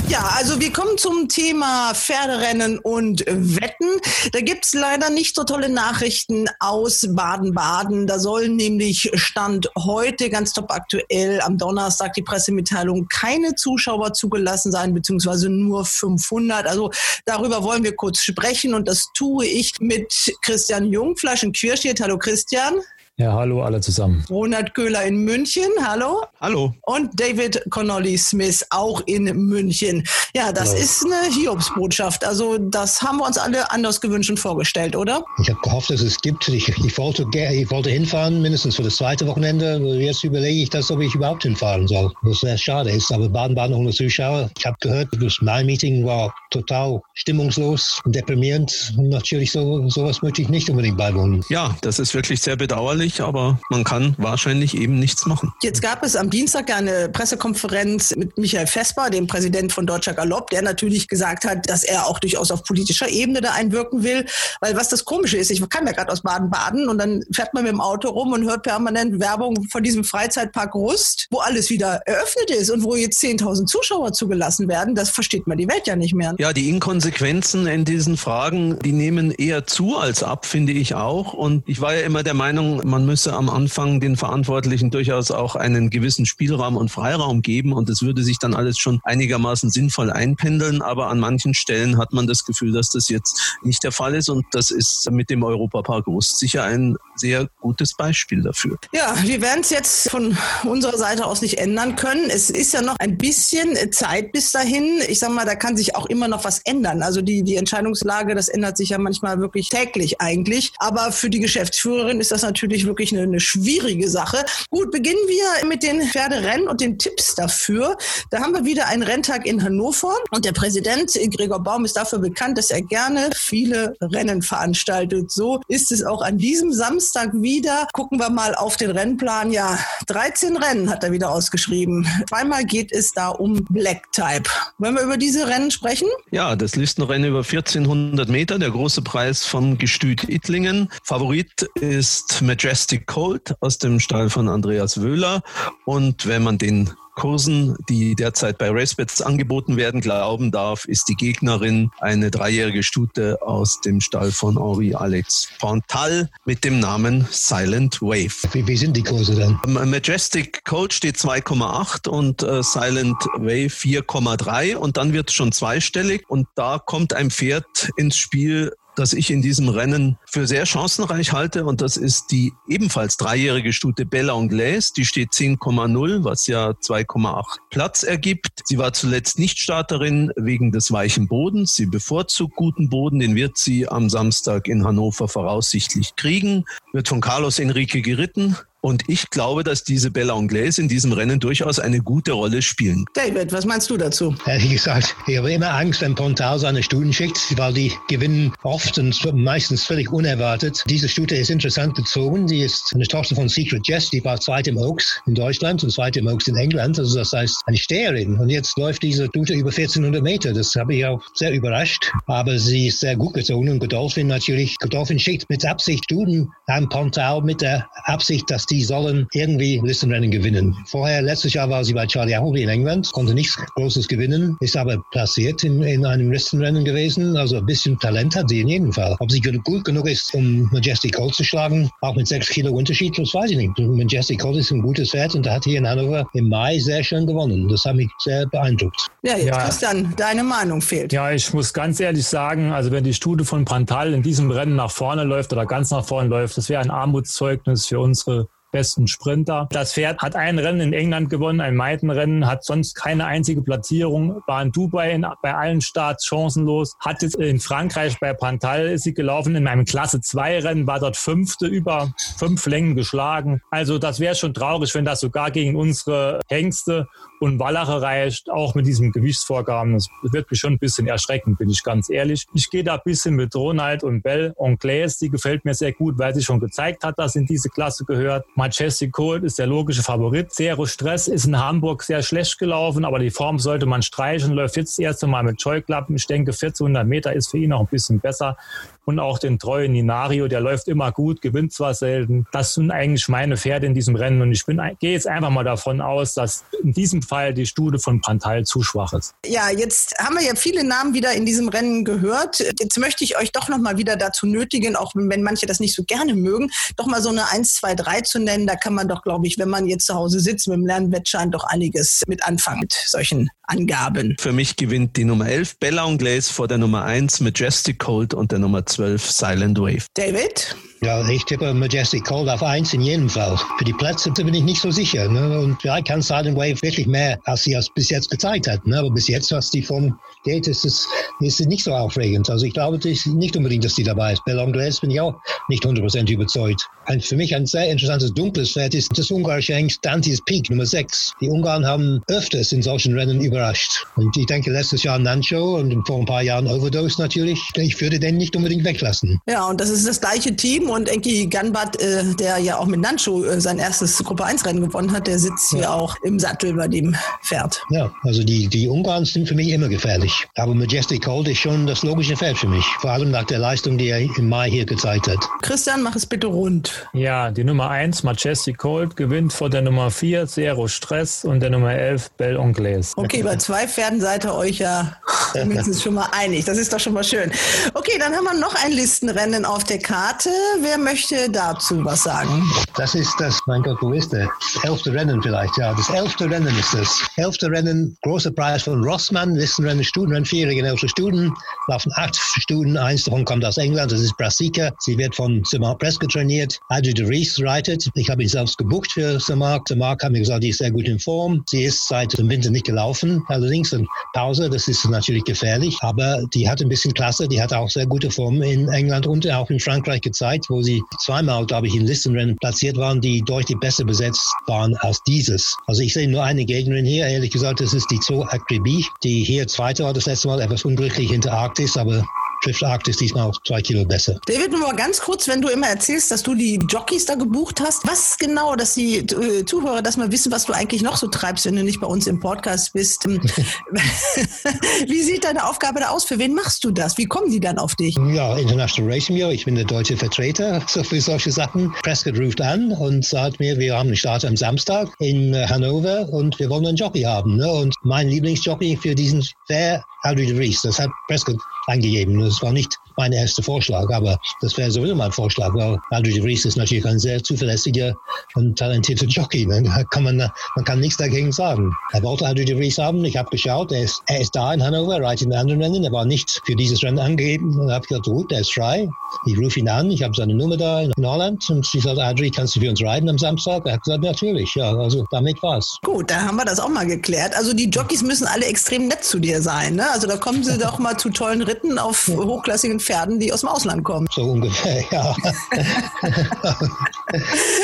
[SPEAKER 2] Ja, also wir kommen zum Thema Pferderennen und Wetten. Da gibt's leider nicht so tolle Nachrichten aus Baden-Baden. Da sollen nämlich Stand heute ganz top aktuell am Donnerstag die Pressemitteilung keine Zuschauer zugelassen sein, beziehungsweise nur 500. Also darüber wollen wir kurz sprechen und das tue ich mit Christian Jungfleisch in Quirstedt. Hallo Christian.
[SPEAKER 10] Ja, hallo alle zusammen.
[SPEAKER 2] Ronald Köhler in München, hallo.
[SPEAKER 10] Hallo.
[SPEAKER 2] Und David Connolly Smith auch in München. Ja, das hallo. ist eine Hiobsbotschaft. Also das haben wir uns alle anders gewünscht und vorgestellt, oder?
[SPEAKER 11] Ich habe gehofft, dass es gibt. Ich, ich, wollte, ich wollte hinfahren, mindestens für das zweite Wochenende. Jetzt überlege ich das, ob ich überhaupt hinfahren soll. Was sehr schade ist. Aber Baden-Baden ohne Zuschauer. Ich habe gehört, das Mai-Meeting war total stimmungslos und deprimierend. Und natürlich so, sowas möchte ich nicht unbedingt beiwohnen.
[SPEAKER 10] Ja, das ist wirklich sehr bedauerlich bedauerlich, aber man kann wahrscheinlich eben nichts machen.
[SPEAKER 2] Jetzt gab es am Dienstag eine Pressekonferenz mit Michael Vesper, dem Präsident von Deutscher Galopp, der natürlich gesagt hat, dass er auch durchaus auf politischer Ebene da einwirken will. Weil was das Komische ist, ich kam ja gerade aus Baden-Baden und dann fährt man mit dem Auto rum und hört permanent Werbung von diesem Freizeitpark Rust, wo alles wieder eröffnet ist und wo jetzt 10.000 Zuschauer zugelassen werden. Das versteht man die Welt ja nicht mehr.
[SPEAKER 10] Ja, die Inkonsequenzen in diesen Fragen, die nehmen eher zu als ab, finde ich auch. Und ich war ja immer der Meinung, man müsse am Anfang den Verantwortlichen durchaus auch einen gewissen Spielraum und Freiraum geben und es würde sich dann alles schon einigermaßen sinnvoll einpendeln. Aber an manchen Stellen hat man das Gefühl, dass das jetzt nicht der Fall ist und das ist mit dem Europapark Rust sicher ein sehr gutes Beispiel dafür.
[SPEAKER 2] Ja, wir werden es jetzt von unserer Seite aus nicht ändern können. Es ist ja noch ein bisschen Zeit bis dahin. Ich sage mal, da kann sich auch immer noch was ändern. Also die, die Entscheidungslage, das ändert sich ja manchmal wirklich täglich eigentlich. Aber für die Geschäftsführerin ist das natürlich wirklich eine, eine schwierige Sache. Gut, beginnen wir mit den Pferderennen und den Tipps dafür. Da haben wir wieder einen Renntag in Hannover und der Präsident Gregor Baum ist dafür bekannt, dass er gerne viele Rennen veranstaltet. So ist es auch an diesem Samstag wieder. Gucken wir mal auf den Rennplan. Ja, 13 Rennen hat er wieder ausgeschrieben. Zweimal geht es da um Black Type. Wollen wir über diese Rennen sprechen?
[SPEAKER 10] Ja, das Listenrennen über 1400 Meter, der große Preis vom Gestüt Ittlingen. Favorit ist Majestic Colt aus dem Stall von Andreas Wöhler. Und wenn man den Kursen, die derzeit bei RaceBets angeboten werden, glauben darf, ist die Gegnerin eine dreijährige Stute aus dem Stall von Henri Alex Pontal mit dem Namen Silent Wave.
[SPEAKER 11] Wie, wie sind die Kurse dann?
[SPEAKER 10] Majestic Colt steht 2,8 und äh, Silent Wave 4,3 und dann wird es schon zweistellig und da kommt ein Pferd ins Spiel, das ich in diesem Rennen für sehr chancenreich halte. Und das ist die ebenfalls dreijährige Stute Bella Anglaise. Die steht 10,0, was ja 2,8 Platz ergibt. Sie war zuletzt nicht Starterin wegen des weichen Bodens. Sie bevorzugt guten Boden. Den wird sie am Samstag in Hannover voraussichtlich kriegen. Wird von Carlos Enrique geritten. Und ich glaube, dass diese Bella Anglaise in diesem Rennen durchaus eine gute Rolle spielen.
[SPEAKER 2] David, was meinst du dazu?
[SPEAKER 11] Ehrlich gesagt, ich habe immer Angst, wenn Pontal seine Stuten schickt, weil die gewinnen oft und meistens völlig unerwartet. Diese Stute ist interessant gezogen. Die ist eine Tochter von Secret Jess, die war zweit im Oaks in Deutschland und zweit im Oaks in England. Also das heißt eine Steherin. Und jetzt läuft diese Stute über 1400 Meter. Das habe ich auch sehr überrascht. Aber sie ist sehr gut gezogen und Godolphin natürlich. Godolphin schickt mit Absicht Stuten an Pontal mit der Absicht, dass die sollen irgendwie Listenrennen gewinnen. Vorher, letztes Jahr war sie bei Charlie Appleby in England, konnte nichts Großes gewinnen, ist aber platziert in, in einem Listenrennen gewesen. Also ein bisschen Talent hat sie in jedem Fall. Ob sie gut genug ist, um Majestic Colt zu schlagen, auch mit sechs Kilo Unterschied, das weiß ich nicht. Majestic Colt ist ein gutes Pferd und hat hier in Hannover im Mai sehr schön gewonnen. Das hat mich sehr beeindruckt.
[SPEAKER 2] Ja, jetzt ja. Christian, deine Meinung fehlt.
[SPEAKER 10] Ja, ich muss ganz ehrlich sagen, also wenn die Studie von Pantal in diesem Rennen nach vorne läuft oder ganz nach vorne läuft, das wäre ein Armutszeugnis für unsere besten Sprinter. Das Pferd hat ein Rennen in England gewonnen, ein Meidenrennen, hat sonst keine einzige Platzierung, war in Dubai in, bei allen Starts chancenlos, hat jetzt in Frankreich bei Pantal ist sie gelaufen, in einem Klasse 2 Rennen war dort fünfte über fünf Längen geschlagen. Also das wäre schon traurig, wenn das sogar gegen unsere Hengste und Wallache reicht, auch mit diesem Gewichtsvorgaben. Das wird mich schon ein bisschen erschrecken, bin ich ganz ehrlich. Ich gehe da ein bisschen mit Ronald und Bell Anglaise, die gefällt mir sehr gut, weil sie schon gezeigt hat, dass sie in diese Klasse gehört. Majestic Cold ist der logische Favorit. Zero Stress ist in Hamburg sehr schlecht gelaufen, aber die Form sollte man streichen. Läuft jetzt das erste Mal mit Scheuklappen. Ich denke, 1400 Meter ist für ihn noch ein bisschen besser. Und auch den treuen Ninario, der läuft immer gut, gewinnt zwar selten. Das sind eigentlich meine Pferde in diesem Rennen und ich bin, gehe jetzt einfach mal davon aus, dass in diesem Fall die Studie von Prantal zu schwach ist.
[SPEAKER 2] Ja, jetzt haben wir ja viele Namen wieder in diesem Rennen gehört. Jetzt möchte ich euch doch noch mal wieder dazu nötigen, auch wenn manche das nicht so gerne mögen, doch mal so eine 1, 2, 3 zu nennen. Da kann man doch, glaube ich, wenn man jetzt zu Hause sitzt mit dem Lernwettschein, doch einiges mit anfangen mit solchen Angaben.
[SPEAKER 7] Für mich gewinnt die Nummer 11 Bella Anglaise vor der Nummer 1 Majestic Cold und der Nummer 12 Silent Wave.
[SPEAKER 2] David?
[SPEAKER 11] Ja, ich tippe Majestic Cold auf 1 in jedem Fall. Für die Plätze bin ich nicht so sicher. Ne? Und vielleicht kann Silent Wave wirklich mehr, als sie es bis jetzt gezeigt hat. Ne? Aber bis jetzt, was die von geht, ist es, ist nicht so aufregend. Also ich glaube nicht unbedingt, dass die dabei ist. Bella Anglaise bin ich auch nicht 100% überzeugt. Ein, für mich ein sehr interessantes dunkles Pferd ist das ungarische Hengst Dante's Peak Nummer 6. Die Ungarn haben öfters in solchen Rennen überrascht. Und ich denke, letztes Jahr Nancho und vor ein paar Jahren Overdose natürlich. Ich würde den nicht unbedingt weglassen.
[SPEAKER 2] Ja, und das ist das gleiche Team und Enki Ganbat, äh, der ja auch mit Nancho äh, sein erstes Gruppe 1 Rennen gewonnen hat, der sitzt ja. hier auch im Sattel bei dem Pferd.
[SPEAKER 11] Ja, also die, die Ungarn sind für mich immer gefährlich. Aber Majestic Cold ist schon das logische Pferd für mich. Vor allem nach der Leistung, die er im Mai hier gezeigt hat.
[SPEAKER 2] Christian, mach es bitte rund.
[SPEAKER 10] Ja, die Nummer 1, Majestic Cold, gewinnt vor der Nummer 4, Zero Stress und der Nummer 11, Belle Anglaise.
[SPEAKER 2] Okay, bei zwei Pferden seid ihr euch ja *laughs* mindestens schon mal einig. Das ist doch schon mal schön. Okay, dann haben wir noch ein Listenrennen auf der Karte. Wer möchte dazu was sagen?
[SPEAKER 11] Das ist das, mein Gott, wo ist der? Elfte Rennen vielleicht, ja. Das elfte Rennen ist das. Elfte Rennen, großer Preis von Rossmann, Listenrennen, Studenrennen, vierjährige elfte Studen, laufen acht Studen, eins davon kommt aus England, das ist Brassica. Sie wird von Sir Mark Prescott trainiert. Adri de Rees reitet. Ich habe ihn selbst gebucht für. Sir Mark hat mir gesagt, die ist sehr gut in Form. Sie ist seit dem Winter nicht gelaufen, allerdings eine Pause, das ist natürlich gefährlich, aber die hat ein bisschen Klasse, die hat auch sehr gute Form in England und auch in Frankreich gezeigt, wo sie zweimal, glaube ich, in Listenrennen platziert waren, die deutlich besser besetzt waren als dieses. Also ich sehe nur eine Gegnerin hier, ehrlich gesagt, das ist die Zoo Akribie, die hier Zweite war das letzte Mal, etwas unglücklich hinter Arktis, aber trifft Arktis diesmal auch zwei Kilo besser.
[SPEAKER 2] David, nur mal ganz kurz, wenn du immer erzählst, dass du die Jockeys da gebucht hast, was genau, dass die äh, Zuhörer das mal wissen, was du eigentlich noch so treibst, wenn du nicht bei uns im Podcast bist. Ähm, *laughs* *laughs* wie sieht deine Aufgabe da aus? Für wen machst du das? Wie kommen die dann auf dich?
[SPEAKER 11] Ja, International Racing Bureau. Ich bin der deutsche Vertreter *laughs* für solche Sachen. Prescott ruft an und sagt mir, wir haben einen Start am Samstag in äh, Hannover und wir wollen einen Jockey haben. Ne? Und mein Lieblingsjockey für diesen Fair Aldrich de Vries. Das hat Prescott eingegeben. Das war nicht mein erster Vorschlag, aber das wäre sowieso mein Vorschlag, weil Aldrich de Vries ist natürlich ein sehr zuverlässiger und talentierter Jockey. Ne? Da kann man, man kann nichts dagegen sagen. Er wollte Aldrich de Vries haben. Ich habe geschaut, er ist, er ist da in Hannover, reitet in anderen Rennen. Er war nicht für dieses Rennen angegeben. Und habe gesagt, gut, er ist frei. Ich rufe ihn an. Ich habe seine Nummer da in Holland und ich sagte, Aldrich, kannst du für uns reiten am Samstag? Er hat gesagt, natürlich. Ja, also damit war's.
[SPEAKER 2] Gut, da haben wir das auch mal geklärt. Also die Jockeys müssen alle extrem nett zu dir sein. Ne? Also da kommen sie doch mal zu tollen Ritten auf hochklassigen Pferden, die aus dem Ausland kommen.
[SPEAKER 11] So ungefähr, *laughs* ja. *laughs*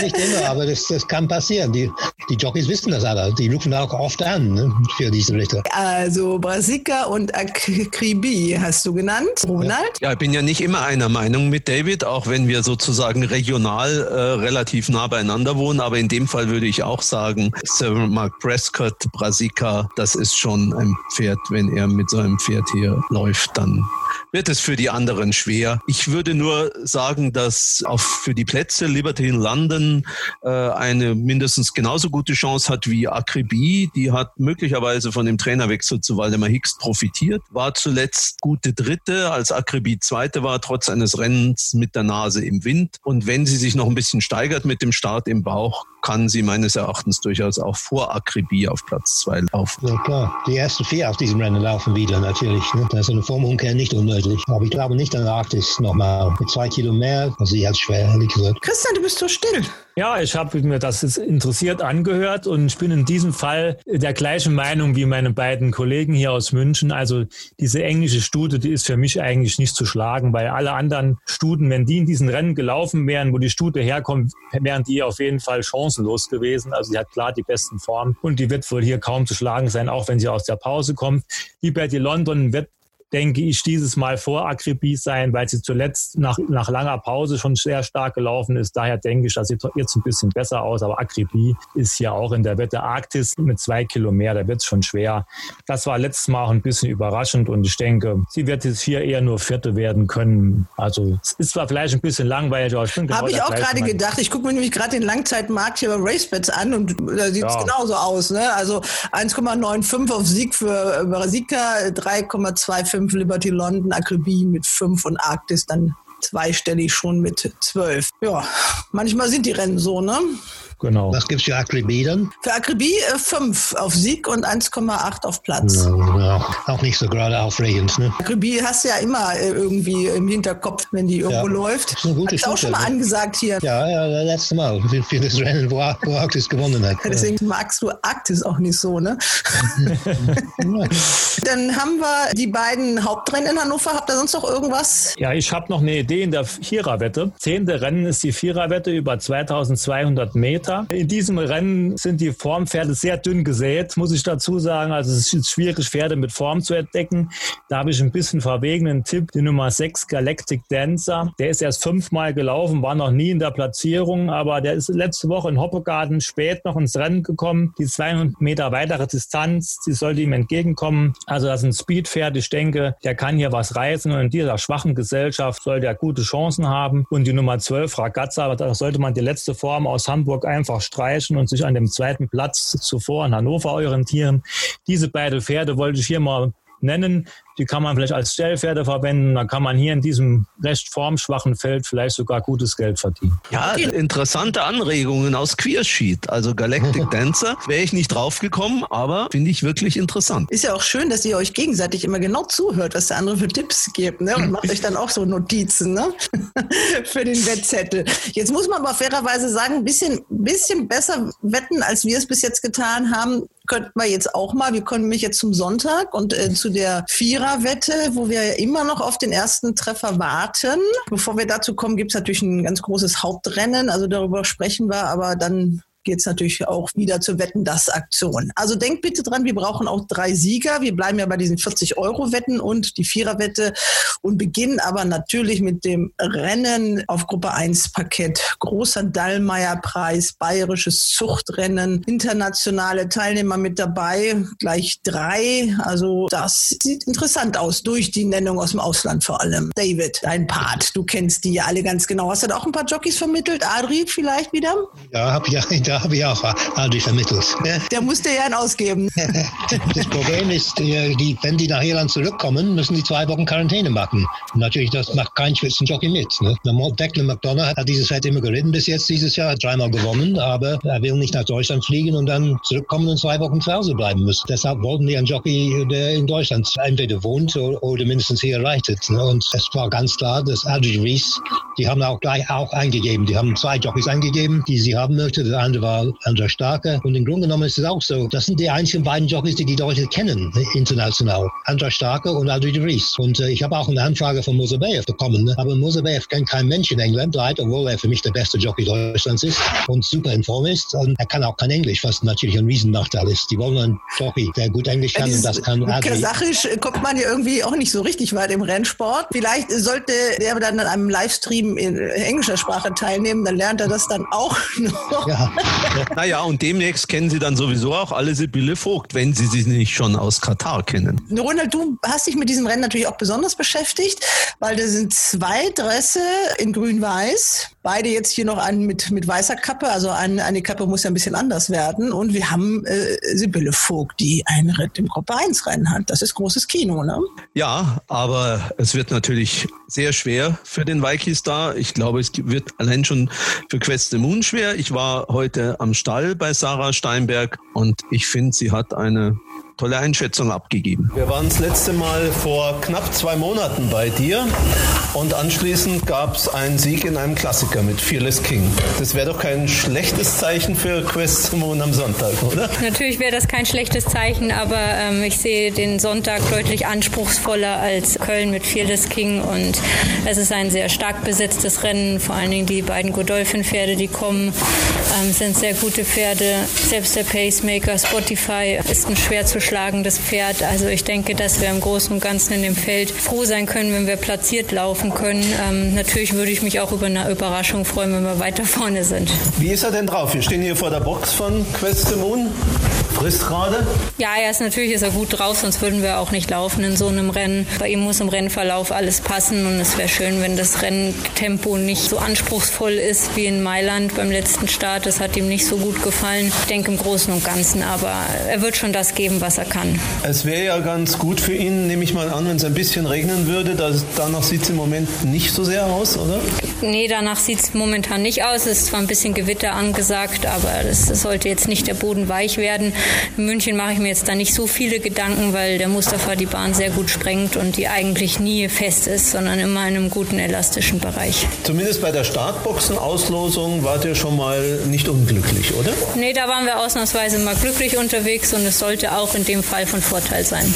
[SPEAKER 11] Nicht immer, aber das, das kann passieren. Die, die Jockeys wissen das alle. Die rufen auch oft an ne, für diese Ritter.
[SPEAKER 2] Also Brasica und Akribie hast du genannt, Ronald?
[SPEAKER 7] Ja, ich bin ja nicht immer einer Meinung mit David, auch wenn wir sozusagen regional äh, relativ nah beieinander wohnen. Aber in dem Fall würde ich auch sagen, Sir Mark Prescott, Brasica, das ist schon ein Pferd, wenn er mit seinem Pferd hier läuft, dann wird es für die anderen schwer. Ich würde nur sagen, dass auch für die Plätze Liberty in London äh, eine mindestens genauso gute Chance hat wie Akribie. Die hat möglicherweise von dem Trainerwechsel zu Waldemar Hicks profitiert, war zuletzt gute Dritte, als Akribie Zweite war, trotz eines Rennens mit der Nase im Wind. Und wenn sie sich noch ein bisschen steigert mit dem Start im Bauch, kann sie meines Erachtens durchaus auch vor Akribie auf Platz zwei laufen.
[SPEAKER 11] Ja klar, die ersten vier auf diesem Rennen laufen wieder natürlich. Ne? Da ist eine Formumkehr nicht unmöglich. Aber ich glaube nicht an Arktis nochmal mit zwei Kilo mehr. Also sie hat schwer, ehrlich gesagt.
[SPEAKER 2] Christian, du bist so still.
[SPEAKER 10] Ja, ich habe mir das jetzt interessiert angehört und ich bin in diesem Fall der gleichen Meinung wie meine beiden Kollegen hier aus München. Also diese englische Stute, die ist für mich eigentlich nicht zu schlagen, weil alle anderen Stuten, wenn die in diesen Rennen gelaufen wären, wo die Stute herkommt, wären die auf jeden Fall chancenlos gewesen. Also sie hat klar die besten Formen und die wird wohl hier kaum zu schlagen sein, auch wenn sie aus der Pause kommt. Liberty London wird denke ich, dieses Mal vor Akribie sein, weil sie zuletzt nach, nach langer Pause schon sehr stark gelaufen ist. Daher denke ich, das sieht jetzt ein bisschen besser aus. Aber Akribie ist ja auch in der Wette Arktis mit zwei Kilo mehr. Da wird es schon schwer. Das war letztes Mal auch ein bisschen überraschend und ich denke, sie wird jetzt hier eher nur Vierte werden können. Also es ist zwar vielleicht ein bisschen langweilig, aber ich bin
[SPEAKER 2] genau Habe ich auch gerade gedacht. Ich gucke mir nämlich gerade den Langzeitmarkt hier bei RaceBets an und da sieht es ja. genauso aus. Ne? Also 1,95 auf Sieg für Brasika, 3,25 Liberty London, Akribie mit 5 und Arktis dann zweistellig schon mit 12. Ja, manchmal sind die Rennen so, ne?
[SPEAKER 11] Genau. Was gibt es für Akribie dann?
[SPEAKER 2] Für Akribie 5 äh, auf Sieg und 1,8 auf Platz.
[SPEAKER 11] Ja, ja, auch nicht so gerade aufregend. Ne?
[SPEAKER 2] Akribie hast du ja immer äh, irgendwie im Hinterkopf, wenn die irgendwo ja, läuft. Das ist eine gute Hast du auch schon mal ne? angesagt hier.
[SPEAKER 11] Ja, ja, das letzte Mal. *laughs* Für das Rennen, wo, wo Arktis gewonnen hat. *laughs*
[SPEAKER 2] Deswegen magst du Arktis auch nicht so, ne? *laughs* dann haben wir die beiden Hauptrennen in Hannover. Habt ihr sonst noch irgendwas?
[SPEAKER 10] Ja, ich habe noch eine Idee in der Viererwette. Zehnte Rennen ist die Viererwette über 2200 Meter. Meter. In diesem Rennen sind die Formpferde sehr dünn gesät, muss ich dazu sagen. Also es ist schwierig, Pferde mit Form zu entdecken. Da habe ich ein bisschen verwegenen Tipp. Die Nummer 6 Galactic Dancer. Der ist erst fünfmal gelaufen, war noch nie in der Platzierung, aber der ist letzte Woche in Hoppegarten spät noch ins Rennen gekommen. Die 200 Meter weitere Distanz, die sollte ihm entgegenkommen. Also das ist ein Speedpferd. Ich denke, der kann hier was reißen und in dieser schwachen Gesellschaft soll der gute Chancen haben. Und die Nummer 12 Ragazza, da sollte man die letzte Form aus Hamburg ein einfach streichen und sich an dem zweiten Platz zuvor in Hannover orientieren. Diese beiden Pferde wollte ich hier mal nennen. Die kann man vielleicht als Stellpferde verwenden. Dann kann man hier in diesem recht formschwachen Feld vielleicht sogar gutes Geld verdienen.
[SPEAKER 7] Ja, interessante Anregungen aus Queersheet. Also Galactic *laughs* Dancer wäre ich nicht draufgekommen, aber finde ich wirklich interessant.
[SPEAKER 2] Ist ja auch schön, dass ihr euch gegenseitig immer genau zuhört, was der andere für Tipps gibt. Ne? Und macht euch dann auch so Notizen ne? *laughs* für den Wettzettel. Jetzt muss man aber fairerweise sagen, ein bisschen, bisschen besser wetten, als wir es bis jetzt getan haben, könnten wir jetzt auch mal. Wir kommen nämlich jetzt zum Sonntag und äh, zu der Viererwette, wo wir immer noch auf den ersten Treffer warten. Bevor wir dazu kommen, gibt es natürlich ein ganz großes Hauptrennen. Also darüber sprechen wir aber dann geht es natürlich auch wieder zur Wetten das Aktion. Also denkt bitte dran, wir brauchen auch drei Sieger. Wir bleiben ja bei diesen 40 Euro Wetten und die Viererwette und beginnen aber natürlich mit dem Rennen auf Gruppe 1 Parkett. Großer Dallmayr Preis, bayerisches Zuchtrennen, internationale Teilnehmer mit dabei, gleich drei. Also das sieht interessant aus durch die Nennung aus dem Ausland vor allem. David, dein Part, du kennst die ja alle ganz genau. Hast du da auch ein paar Jockeys vermittelt? Adri vielleicht wieder?
[SPEAKER 11] Ja, hab *laughs* ja, habe ich auch Aldi vermittelt.
[SPEAKER 2] Der musste ja einen ausgeben. *laughs*
[SPEAKER 11] das Problem ist, die, wenn die nach Irland zurückkommen, müssen die zwei Wochen Quarantäne machen. Und natürlich, das macht kein Spitzenjockey mit. Ne? Declan McDonough hat dieses Feld immer geritten bis jetzt dieses Jahr, hat dreimal gewonnen, aber er will nicht nach Deutschland fliegen und dann zurückkommen und zwei Wochen zu Hause bleiben müssen. Deshalb wollten die einen Jockey, der in Deutschland entweder wohnt oder, mindestens hier reitet. Ne? Und es war ganz klar, dass Aldridge Reese, die haben auch gleich auch eingegeben. Die haben zwei Jockeys eingegeben, die sie haben möchte. Der andere war Andra Starke. Und im Grunde genommen ist es auch so. Das sind die einzigen beiden Jockeys, die die Leute kennen, international. Andra Starke und Aldri de Vries. Und äh, ich habe auch eine Anfrage von Mosabeev bekommen. Ne? Aber Mosabeev kennt kein Mensch in England, leider, obwohl er für mich der beste Jockey Deutschlands ist und super in Form ist. Und er kann auch kein Englisch, was natürlich ein Riesennachteil ist. Die wollen einen Jockey, der gut Englisch kann und das kann
[SPEAKER 2] Adri. Kasachisch kommt man ja irgendwie auch nicht so richtig weit im Rennsport. Vielleicht sollte der dann an einem Livestream in englischer Sprache teilnehmen, dann lernt er das dann auch *laughs* noch. Ja.
[SPEAKER 7] Naja, und demnächst kennen Sie dann sowieso auch alle Sibylle Vogt, wenn Sie sie nicht schon aus Katar kennen.
[SPEAKER 2] Ronald, du hast dich mit diesem Rennen natürlich auch besonders beschäftigt, weil da sind zwei Dresse in grün-weiß. Beide jetzt hier noch an mit, mit weißer Kappe. Also eine, eine Kappe muss ja ein bisschen anders werden. Und wir haben äh, Sibylle Vogt, die ein Ritt im Gruppe 1 Rennen hat. Das ist großes Kino, ne?
[SPEAKER 7] Ja, aber es wird natürlich sehr schwer für den Vikings da. Ich glaube, es wird allein schon für Quest the Moon schwer. Ich war heute am Stall bei Sarah Steinberg und ich finde, sie hat eine tolle Einschätzung abgegeben. Wir waren das letzte Mal vor knapp zwei Monaten bei dir und anschließend gab es einen Sieg in einem Klassiker mit Fearless King. Das wäre doch kein schlechtes Zeichen für Quest Moon am Sonntag, oder?
[SPEAKER 6] Natürlich wäre das kein schlechtes Zeichen, aber ähm, ich sehe den Sonntag deutlich anspruchsvoller als Köln mit Fearless King und es ist ein sehr stark besetztes Rennen. Vor allen Dingen die beiden Godolphin-Pferde, die kommen, ähm, sind sehr gute Pferde. Selbst der Pacemaker Spotify ist ein schwer zu ungeschlagenes Pferd. Also ich denke, dass wir im Großen und Ganzen in dem Feld froh sein können, wenn wir platziert laufen können. Ähm, natürlich würde ich mich auch über eine Überraschung freuen, wenn wir weiter vorne sind.
[SPEAKER 7] Wie ist er denn drauf? Wir stehen hier vor der Box von Quest the Moon. Frisst gerade?
[SPEAKER 6] Ja, er ist natürlich ist er gut drauf, sonst würden wir auch nicht laufen in so einem Rennen. Bei ihm muss im Rennverlauf alles passen und es wäre schön, wenn das Renntempo nicht so anspruchsvoll ist wie in Mailand beim letzten Start. Das hat ihm nicht so gut gefallen. Ich denke im Großen und Ganzen, aber er wird schon das geben, was er kann.
[SPEAKER 7] Es wäre ja ganz gut für ihn, nehme ich mal an, wenn es ein bisschen regnen würde. Das, danach sieht es im Moment nicht so sehr aus, oder?
[SPEAKER 6] Nee, danach sieht es momentan nicht aus. Es ist zwar ein bisschen Gewitter angesagt, aber das sollte jetzt nicht der Boden weich werden. In München mache ich mir jetzt da nicht so viele Gedanken, weil der Mustafa die Bahn sehr gut sprengt und die eigentlich nie fest ist, sondern immer in einem guten elastischen Bereich.
[SPEAKER 7] Zumindest bei der Startboxen-Auslosung wart ihr schon mal nicht unglücklich, oder?
[SPEAKER 6] Nee, da waren wir ausnahmsweise mal glücklich unterwegs und es sollte auch in dem Fall von Vorteil sein.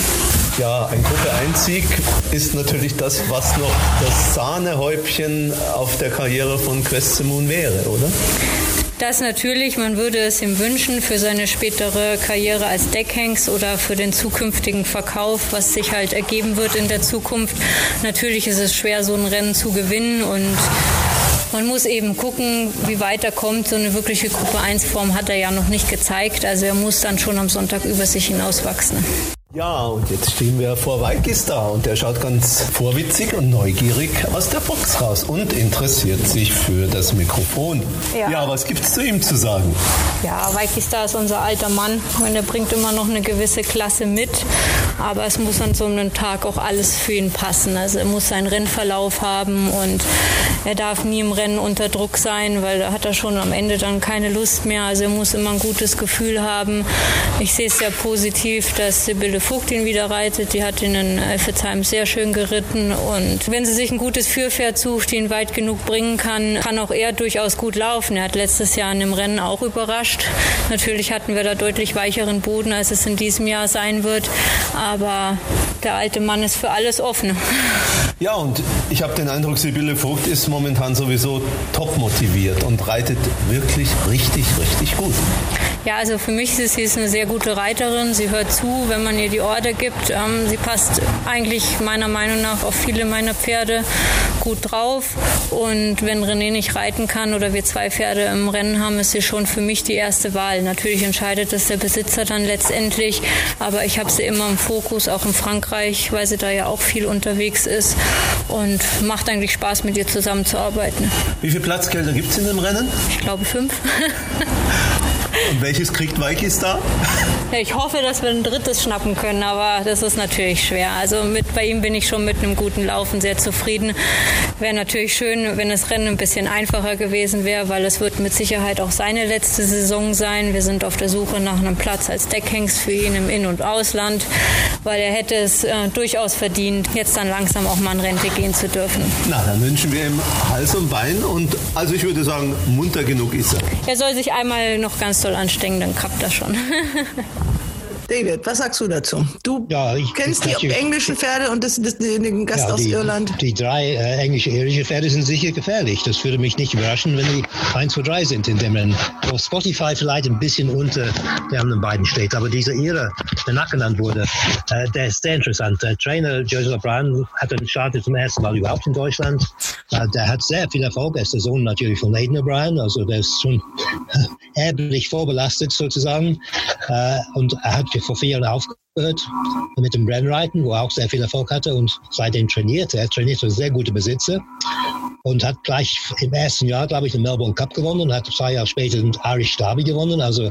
[SPEAKER 7] Ja, ein Gruppe 1 Sieg ist natürlich das, was noch das Sahnehäubchen auf der Karriere von Quest Moon wäre, oder?
[SPEAKER 6] Das natürlich, man würde es ihm wünschen für seine spätere Karriere als Deckhengst oder für den zukünftigen Verkauf, was sich halt ergeben wird in der Zukunft. Natürlich ist es schwer, so ein Rennen zu gewinnen und man muss eben gucken, wie weit er kommt. So eine wirkliche Gruppe 1 Form hat er ja noch nicht gezeigt. Also er muss dann schon am Sonntag über sich hinauswachsen.
[SPEAKER 7] Ja, und jetzt stehen wir vor Weikistar und der schaut ganz vorwitzig und neugierig aus der Box raus und interessiert sich für das Mikrofon. Ja, ja was gibt's zu ihm zu sagen?
[SPEAKER 6] Ja, Weikistar ist unser alter Mann und er bringt immer noch eine gewisse Klasse mit, aber es muss an so einem Tag auch alles für ihn passen. Also er muss seinen Rennverlauf haben und er darf nie im Rennen unter Druck sein, weil da hat er schon am Ende dann keine Lust mehr. Also er muss immer ein gutes Gefühl haben. Ich sehe es sehr positiv, dass Sibylle Vogt ihn wieder reitet. Die hat ihn in Elfetzheim sehr schön geritten. Und wenn sie sich ein gutes Führpferd sucht, ihn weit genug bringen kann, kann auch er durchaus gut laufen. Er hat letztes Jahr in dem Rennen auch überrascht. Natürlich hatten wir da deutlich weicheren Boden, als es in diesem Jahr sein wird. Aber der alte Mann ist für alles offen.
[SPEAKER 7] Ja, und ich habe den Eindruck, Sibylle Vogt ist momentan sowieso top motiviert und reitet wirklich richtig, richtig gut.
[SPEAKER 6] Ja, also für mich ist sie eine sehr gute Reiterin. Sie hört zu, wenn man ihr die Order gibt. Ähm, sie passt eigentlich meiner Meinung nach auf viele meiner Pferde gut drauf. Und wenn René nicht reiten kann oder wir zwei Pferde im Rennen haben, ist sie schon für mich die erste Wahl. Natürlich entscheidet das der Besitzer dann letztendlich, aber ich habe sie immer im Fokus, auch in Frankreich, weil sie da ja auch viel unterwegs ist und macht eigentlich Spaß, mit ihr zusammenzuarbeiten.
[SPEAKER 7] Wie viele Platzgelder gibt es in dem Rennen?
[SPEAKER 6] Ich glaube fünf. *laughs*
[SPEAKER 7] Und welches kriegt Weikis da?
[SPEAKER 6] Ich hoffe, dass wir ein drittes schnappen können, aber das ist natürlich schwer. Also mit, bei ihm bin ich schon mit einem guten Laufen sehr zufrieden. Wäre natürlich schön, wenn das Rennen ein bisschen einfacher gewesen wäre, weil es wird mit Sicherheit auch seine letzte Saison sein. Wir sind auf der Suche nach einem Platz als Deckhengst für ihn im In- und Ausland, weil er hätte es äh, durchaus verdient, jetzt dann langsam auch mal in Rente gehen zu dürfen.
[SPEAKER 7] Na, dann wünschen wir ihm Hals und Bein und also ich würde sagen, munter genug ist er.
[SPEAKER 6] Er soll sich einmal noch ganz doll anstrengen, dann klappt das schon. *laughs*
[SPEAKER 2] David, was sagst du dazu? Du
[SPEAKER 11] ja, ich,
[SPEAKER 2] kennst die englischen Pferde und das, das, den Gast ja,
[SPEAKER 11] die,
[SPEAKER 2] aus Irland.
[SPEAKER 11] Die drei äh, englische-irische Pferde sind sicher gefährlich. Das würde mich nicht überraschen, wenn die 1, 2, 3 sind in dem Rennen. Auf Spotify vielleicht ein bisschen unter der anderen beiden steht, aber dieser Ire, der nachgenannt wurde, äh, der ist sehr interessant. Der Trainer Joseph Brown hat den startet zum ersten Mal überhaupt in Deutschland. Äh, der hat sehr viel Erfolg. Er ist der Sohn natürlich von Aiden O'Brien, also der ist schon *laughs* erblich vorbelastet sozusagen. Äh, und er hat vor vier Jahren aufgehört mit dem Rennreiten, wo er auch sehr viel Erfolg hatte und seitdem trainiert. Er trainiert für sehr gute Besitzer und hat gleich im ersten Jahr, glaube ich, den Melbourne Cup gewonnen und hat zwei Jahre später den Irish Derby gewonnen. Also äh,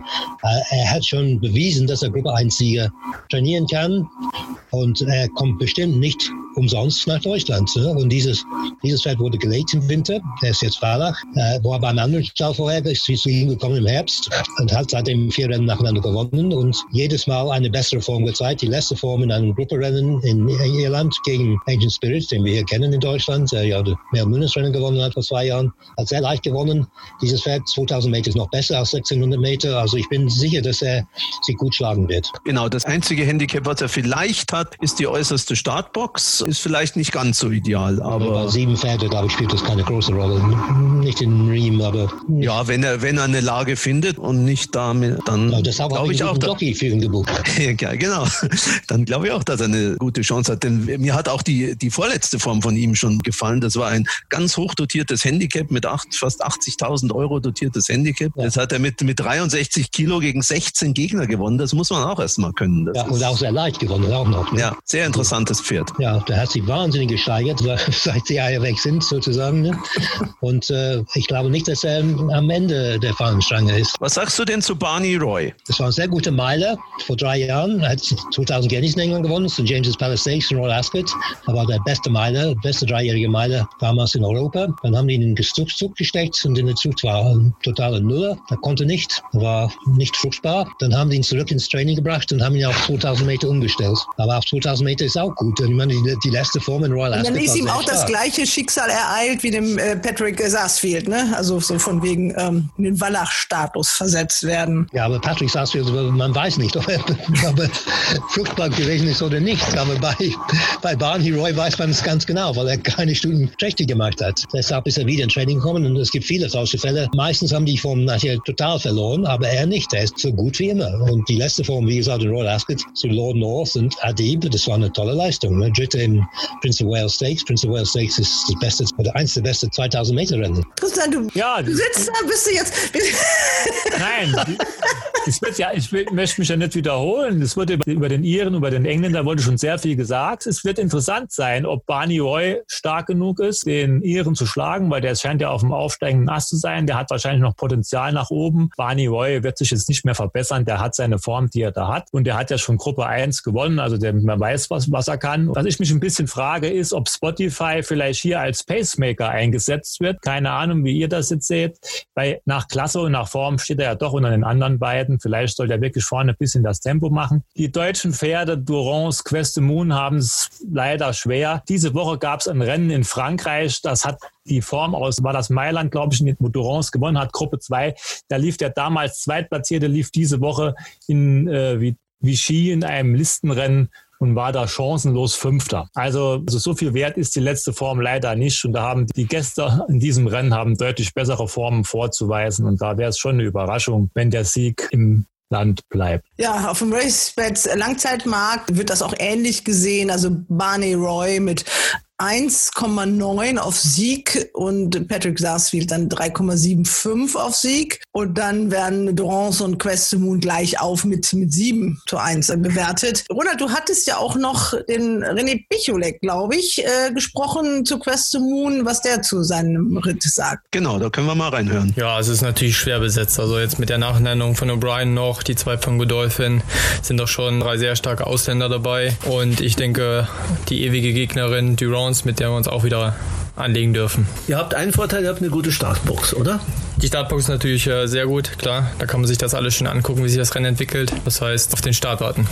[SPEAKER 11] er hat schon bewiesen, dass er Gruppe 1 Sieger trainieren kann und er kommt bestimmt nicht umsonst nach Deutschland. Ne? Und dieses, dieses Pferd wurde gelegt im Winter. Er ist jetzt Fahrlach. Äh, war beim anderen Stall vorher, ist zu ihm gekommen im Herbst und hat seitdem vier Rennen nacheinander gewonnen und jedes Mal eine bessere Form gezeigt. Die letzte Form in einem Grupperennen in Irland gegen Ancient Spirit, den wir hier kennen in Deutschland, äh, ja, der Mel Trainingsrennen gewonnen hat vor zwei Jahren, hat sehr leicht gewonnen. Dieses Pferd 2000 Meter ist noch besser als 1600 Meter. Also ich bin sicher, dass er sich gut schlagen wird.
[SPEAKER 7] Genau, das einzige Handicap, was er vielleicht hat, ist die äußerste Startbox. Ist vielleicht nicht ganz so ideal, aber.
[SPEAKER 11] Bei sieben Pferde, glaube ich, spielt das keine große Rolle. Nicht in Riem, aber.
[SPEAKER 7] Ja, wenn er, wenn er eine Lage findet und nicht damit, dann
[SPEAKER 11] ja, glaube ich auch.
[SPEAKER 7] Jockey
[SPEAKER 11] für ihn gebucht. *laughs*
[SPEAKER 7] ja, genau. Dann glaube ich auch, dass er eine gute Chance hat. Denn mir hat auch die, die vorletzte Form von ihm schon gefallen. Das war ein ganz hoch dotiertes Handicap mit acht, fast 80.000 Euro dotiertes Handicap. Ja. Das hat er mit, mit 63 Kilo gegen 16 Gegner gewonnen. Das muss man auch erstmal können. Das
[SPEAKER 11] ja, und auch sehr leicht gewonnen, auch noch.
[SPEAKER 7] Ne? Ja, sehr interessantes Pferd.
[SPEAKER 11] Ja, der hat sich wahnsinnig gesteigert, *laughs* seit die Eier weg sind, sozusagen. Ne? Und äh, ich glaube nicht, dass er am Ende der Fahnenstange ist.
[SPEAKER 7] Was sagst du denn zu Barney Roy?
[SPEAKER 11] Das war ein sehr guter Meiler vor drei Jahren. Er hat 2000 Guineas in England gewonnen, St. James's Palace Stakes in Royal Ascot. Er war der beste Meiler, beste dreijährige Meiler damals in Europa. Dann haben die ihn in den Zug gesteckt und in der Zug war ein totaler Nuller. Er konnte nicht, war nicht fruchtbar. Dann haben die ihn zurück ins Training gebracht und haben ihn auf 2000 Meter umgestellt. Aber auf 2000 Meter ist auch gut. Ich meine, die, die letzte Form in Royal Ascot.
[SPEAKER 2] Und
[SPEAKER 11] dann
[SPEAKER 2] ist ihm auch
[SPEAKER 11] stark.
[SPEAKER 2] das gleiche Schicksal ereilt wie dem äh, Patrick Sarsfield, ne? Also so von wegen ähm, in den Wallach-Status versetzt werden.
[SPEAKER 11] Ja, aber Patrick Sarsfield, man weiß nicht, ob er, *laughs* ob er fruchtbar gewesen ist oder nicht. Aber bei, bei Barney Roy weiß man es ganz genau, weil er keine Stunden Trächte gemacht hat. Deshalb ist er wieder in Training gekommen und es gibt viele solche Fälle. Meistens haben die Form nachher total verloren, aber er nicht. Er ist so gut wie immer. Und die letzte Form, wie gesagt, in Royal Ascot zu Lord North und Adib, das war eine tolle Leistung. Ne? Dritte im Prince of Wales Stakes. Prince of Wales Stakes ist das beste, oder eins der besten 2000 Meter Rennen.
[SPEAKER 2] Christian, du
[SPEAKER 10] ja,
[SPEAKER 2] sitzt da, bist du jetzt.
[SPEAKER 10] Nein, es wird ja, ich möchte mich ja nicht wiederholen. Es wurde über den Iren, über den Engländer wurde schon sehr viel gesagt. Es wird interessant sein, ob Barney Roy stark genug ist, den Iren zu schlagen, weil der scheint ja auf dem aufsteigenden Ast zu sein. Der hat wahrscheinlich noch Potenzial nach oben. Barney Roy wird sich jetzt nicht mehr verbessern. Der hat seine Form, die er da hat. Und der hat ja schon Gruppe 1 gewonnen. Also der, man weiß, was, was er kann. Was ich mich ein bisschen frage, ist, ob Spotify vielleicht hier als Pacemaker eingesetzt wird. Keine Ahnung, wie ihr das jetzt seht. Weil nach Klasse und nach Form steht er ja doch unter den anderen beiden. Vielleicht soll er wirklich vorne ein bisschen das Tempo machen. Die deutschen Pferde Durance, Quest Moon haben es leider schwer. Diese Woche gab es ein Rennen in Frankreich. Das hat die Form aus, war das Mailand, glaube ich, wo Durance gewonnen hat, Gruppe 2. Da lief der damals Zweitplatzierte, lief diese Woche in äh, Vichy in einem Listenrennen und war da chancenlos Fünfter. Also, also so viel wert ist die letzte Form leider nicht. Und da haben die Gäste in diesem Rennen haben deutlich bessere Formen vorzuweisen. Und da wäre es schon eine Überraschung, wenn der Sieg im Land bleibt.
[SPEAKER 2] Ja, auf dem RaceBets Langzeitmarkt wird das auch ähnlich gesehen. Also Barney Roy mit 1,9 auf Sieg und Patrick Sarsfield dann 3,75 auf Sieg. Und dann werden Durance und Quest Moon gleich auf mit, mit 7 zu 1 bewertet. Ronald, du hattest ja auch noch den René Picholek, glaube ich, äh, gesprochen zu Quest Moon, was der zu seinem Ritt sagt.
[SPEAKER 7] Genau, da können wir mal reinhören.
[SPEAKER 12] Ja, es ist natürlich schwer besetzt. Also jetzt mit der Nachnennung von O'Brien noch, die zwei von Godolphin, sind doch schon drei sehr starke Ausländer dabei. Und ich denke, die ewige Gegnerin Durance mit der wir uns auch wieder anlegen dürfen.
[SPEAKER 7] Ihr habt einen Vorteil, ihr habt eine gute Startbox, oder?
[SPEAKER 12] Die Startbox ist natürlich äh, sehr gut, klar. Da kann man sich das alles schon angucken, wie sich das Rennen entwickelt. Das heißt, auf den Start warten.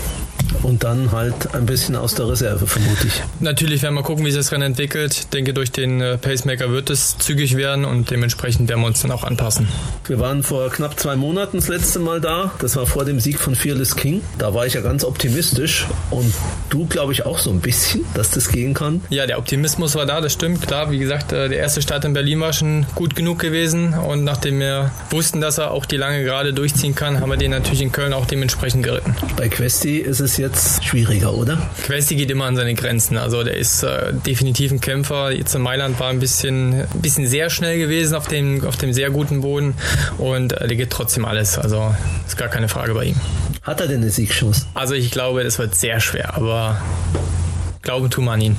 [SPEAKER 7] Und dann halt ein bisschen aus der Reserve, vermute ich.
[SPEAKER 12] Natürlich werden wir gucken, wie sich das Rennen entwickelt. Ich denke, durch den äh, Pacemaker wird es zügig werden und dementsprechend werden wir uns dann auch anpassen.
[SPEAKER 7] Wir waren vor knapp zwei Monaten das letzte Mal da. Das war vor dem Sieg von Fearless King. Da war ich ja ganz optimistisch. Und du, glaube ich, auch so ein bisschen, dass das gehen kann.
[SPEAKER 12] Ja, der Optimismus war da, das stimmt. Klar, wie gesagt, äh, der erste Start in Berlin war schon gut genug gewesen. Und nachdem wir wussten, dass er auch die lange Gerade durchziehen kann, haben wir den natürlich in Köln auch dementsprechend geritten.
[SPEAKER 7] Bei Questi ist es jetzt schwieriger, oder?
[SPEAKER 12] Questi geht immer an seine Grenzen. Also der ist äh, definitiv ein Kämpfer. Jetzt in Mailand war ein bisschen, ein bisschen sehr schnell gewesen auf dem, auf dem sehr guten Boden und äh, der geht trotzdem alles. Also ist gar keine Frage bei ihm.
[SPEAKER 7] Hat er denn eine Siegchance?
[SPEAKER 12] Also ich glaube, das wird sehr schwer, aber glauben tun man ihn.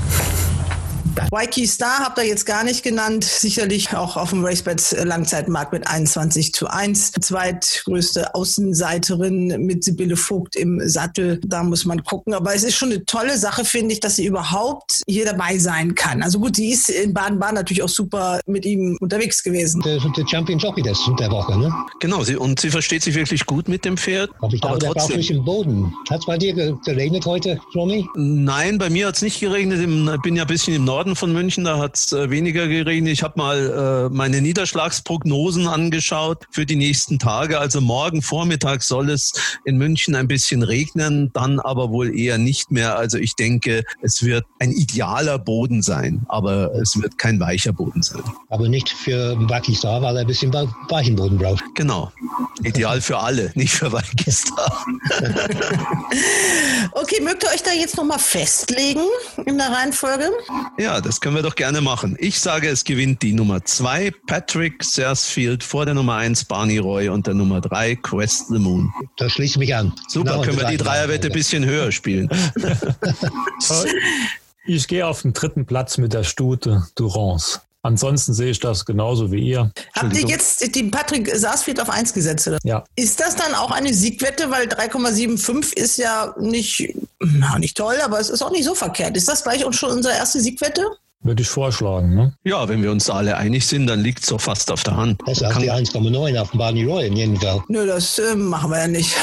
[SPEAKER 2] Waiki Star habt ihr jetzt gar nicht genannt. Sicherlich auch auf dem RaceBets Langzeitmarkt mit 21 zu 1. Zweitgrößte Außenseiterin mit Sibylle Vogt im Sattel. Da muss man gucken. Aber es ist schon eine tolle Sache, finde ich, dass sie überhaupt hier dabei sein kann. Also gut, sie ist in Baden-Baden natürlich auch super mit ihm unterwegs gewesen.
[SPEAKER 11] Der, der Champion Jockey der, der Woche, ne?
[SPEAKER 7] Genau, sie, und sie versteht sich wirklich gut mit dem Pferd.
[SPEAKER 11] Aber ich glaube, der braucht nicht im Boden. Hat es bei dir geregnet heute, Ronny?
[SPEAKER 7] Nein, bei mir hat es nicht geregnet. Ich bin ja ein bisschen im Norden Norden von München, da hat es äh, weniger geregnet. Ich habe mal äh, meine Niederschlagsprognosen angeschaut für die nächsten Tage. Also morgen Vormittag soll es in München ein bisschen regnen, dann aber wohl eher nicht mehr. Also ich denke, es wird ein idealer Boden sein, aber es wird kein weicher Boden sein.
[SPEAKER 11] Aber nicht für Wakistar, weil er ein bisschen weichen Boden braucht.
[SPEAKER 7] Genau. Ideal für alle, nicht für Wakistar. *laughs* *laughs*
[SPEAKER 2] okay, mögt ihr euch da jetzt nochmal festlegen in der Reihenfolge?
[SPEAKER 7] Ja, das können wir doch gerne machen. Ich sage, es gewinnt die Nummer zwei Patrick Sarsfield vor der Nummer eins Barney Roy und der Nummer drei Quest the Moon.
[SPEAKER 11] Da schließe ich mich an.
[SPEAKER 7] Super, genau, können wir die Dreierwette ein bisschen höher spielen. *laughs*
[SPEAKER 10] ich gehe auf den dritten Platz mit der Stute Durance. Ansonsten sehe ich das genauso wie ihr.
[SPEAKER 2] Habt ihr jetzt den Patrick Sarsfield auf 1 gesetzt? Oder?
[SPEAKER 10] Ja.
[SPEAKER 2] Ist das dann auch eine Siegwette? Weil 3,75 ist ja nicht, na, nicht toll, aber es ist auch nicht so verkehrt. Ist das gleich auch schon unsere erste Siegwette?
[SPEAKER 10] Würde ich vorschlagen. Ne?
[SPEAKER 7] Ja, wenn wir uns alle einig sind, dann liegt es doch fast auf der Hand.
[SPEAKER 11] Das ist die 1,9 auf dem Barney Roy in jedem Fall.
[SPEAKER 2] Nö, das äh, machen wir ja nicht.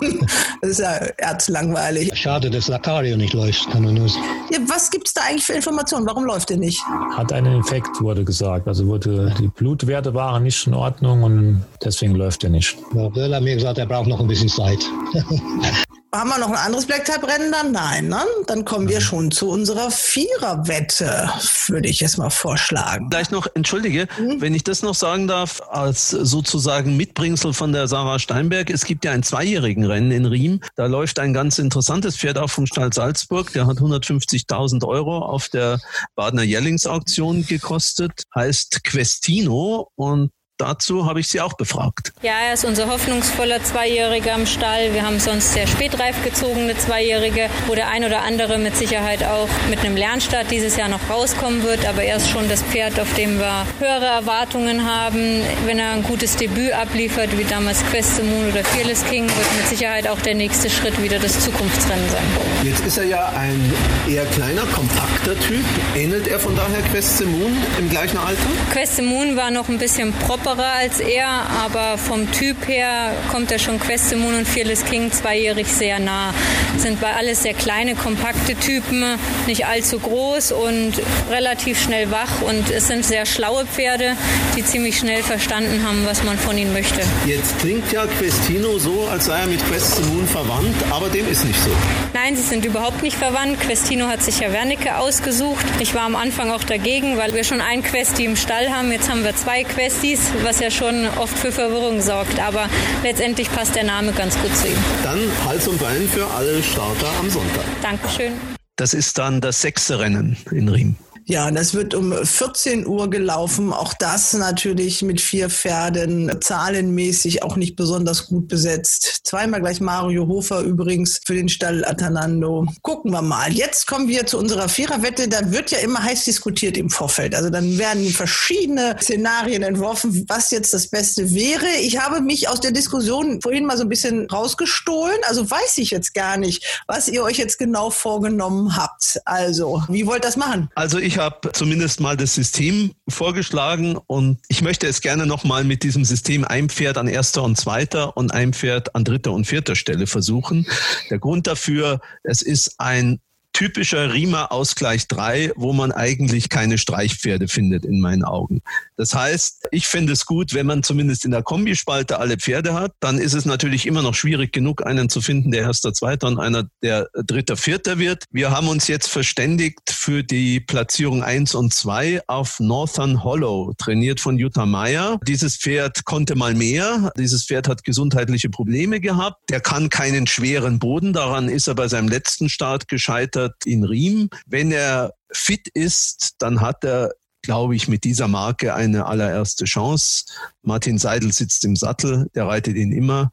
[SPEAKER 2] *laughs* das ist ja erzlangweilig.
[SPEAKER 11] Schade, dass Lacario nicht läuft. Kann man nur
[SPEAKER 2] ja, was gibt es da eigentlich für Informationen? Warum läuft der nicht?
[SPEAKER 10] Hat einen Infekt, wurde gesagt. Also wurde, die Blutwerte waren nicht in Ordnung und deswegen läuft er nicht.
[SPEAKER 11] Ja, Böll hat mir gesagt, er braucht noch ein bisschen Zeit. *laughs*
[SPEAKER 2] Haben wir noch ein anderes Black-Type-Rennen dann? Nein, ne? Dann kommen wir schon zu unserer Vierer-Wette, würde ich jetzt mal vorschlagen.
[SPEAKER 7] Vielleicht noch, entschuldige, mhm. wenn ich das noch sagen darf, als sozusagen Mitbringsel von der Sarah Steinberg. Es gibt ja ein zweijährigen Rennen in Riem. Da läuft ein ganz interessantes Pferd auch vom Stall Salzburg. Der hat 150.000 Euro auf der Badener Jährlingsauktion gekostet. Heißt Questino und Dazu habe ich Sie auch befragt.
[SPEAKER 6] Ja, er ist unser hoffnungsvoller Zweijähriger im Stall. Wir haben sonst sehr spätreif gezogene Zweijährige, wo der ein oder andere mit Sicherheit auch mit einem Lernstart dieses Jahr noch rauskommen wird. Aber er ist schon das Pferd, auf dem wir höhere Erwartungen haben. Wenn er ein gutes Debüt abliefert, wie damals Quest Moon oder Fearless King, wird mit Sicherheit auch der nächste Schritt wieder das Zukunftsrennen sein.
[SPEAKER 7] Jetzt ist er ja ein eher kleiner, kompakter Typ. Ähnelt er von daher Quest Moon im gleichen Alter?
[SPEAKER 6] Quest Moon war noch ein bisschen proper Lockerer als er, aber vom Typ her kommt er schon Questemon und Fearless King zweijährig sehr nah. Sind bei alles sehr kleine, kompakte Typen, nicht allzu groß und relativ schnell wach und es sind sehr schlaue Pferde, die ziemlich schnell verstanden haben, was man von ihnen möchte.
[SPEAKER 7] Jetzt klingt ja Questino so, als sei er mit Questemon verwandt, aber dem ist nicht so.
[SPEAKER 6] Nein, sie sind überhaupt nicht verwandt. Questino hat sich ja Wernicke ausgesucht. Ich war am Anfang auch dagegen, weil wir schon ein Questi im Stall haben. Jetzt haben wir zwei Questis, was ja schon oft für Verwirrung sorgt. Aber letztendlich passt der Name ganz gut zu ihm.
[SPEAKER 7] Dann Hals und Bein für alle Starter am Sonntag.
[SPEAKER 6] Dankeschön.
[SPEAKER 7] Das ist dann das sechste Rennen in Riem.
[SPEAKER 2] Ja, das wird um 14 Uhr gelaufen. Auch das natürlich mit vier Pferden, zahlenmäßig auch nicht besonders gut besetzt. Zweimal gleich Mario Hofer übrigens für den Stall Atanando. Gucken wir mal. Jetzt kommen wir zu unserer Viererwette. Da wird ja immer heiß diskutiert im Vorfeld. Also dann werden verschiedene Szenarien entworfen, was jetzt das Beste wäre. Ich habe mich aus der Diskussion vorhin mal so ein bisschen rausgestohlen. Also weiß ich jetzt gar nicht, was ihr euch jetzt genau vorgenommen habt. Also, wie wollt ihr das machen?
[SPEAKER 7] Also ich habe zumindest mal das System vorgeschlagen und ich möchte es gerne nochmal mit diesem System ein Pferd an erster und zweiter und ein Pferd an dritter und vierter Stelle versuchen. Der Grund dafür, es ist ein typischer Riemer Ausgleich 3, wo man eigentlich keine Streichpferde findet in meinen Augen. Das heißt, ich finde es gut, wenn man zumindest in der Kombispalte alle Pferde hat, dann ist es natürlich immer noch schwierig genug, einen zu finden, der erster, zweiter und einer, der dritter, vierter wird. Wir haben uns jetzt verständigt für die Platzierung 1 und 2 auf Northern Hollow, trainiert von Jutta Meyer. Dieses Pferd konnte mal mehr. Dieses Pferd hat gesundheitliche Probleme gehabt. Der kann keinen schweren Boden. Daran ist er bei seinem letzten Start gescheitert wird in Riem. Wenn er fit ist, dann hat er glaube ich, mit dieser Marke eine allererste Chance. Martin Seidel sitzt im Sattel, der reitet ihn immer.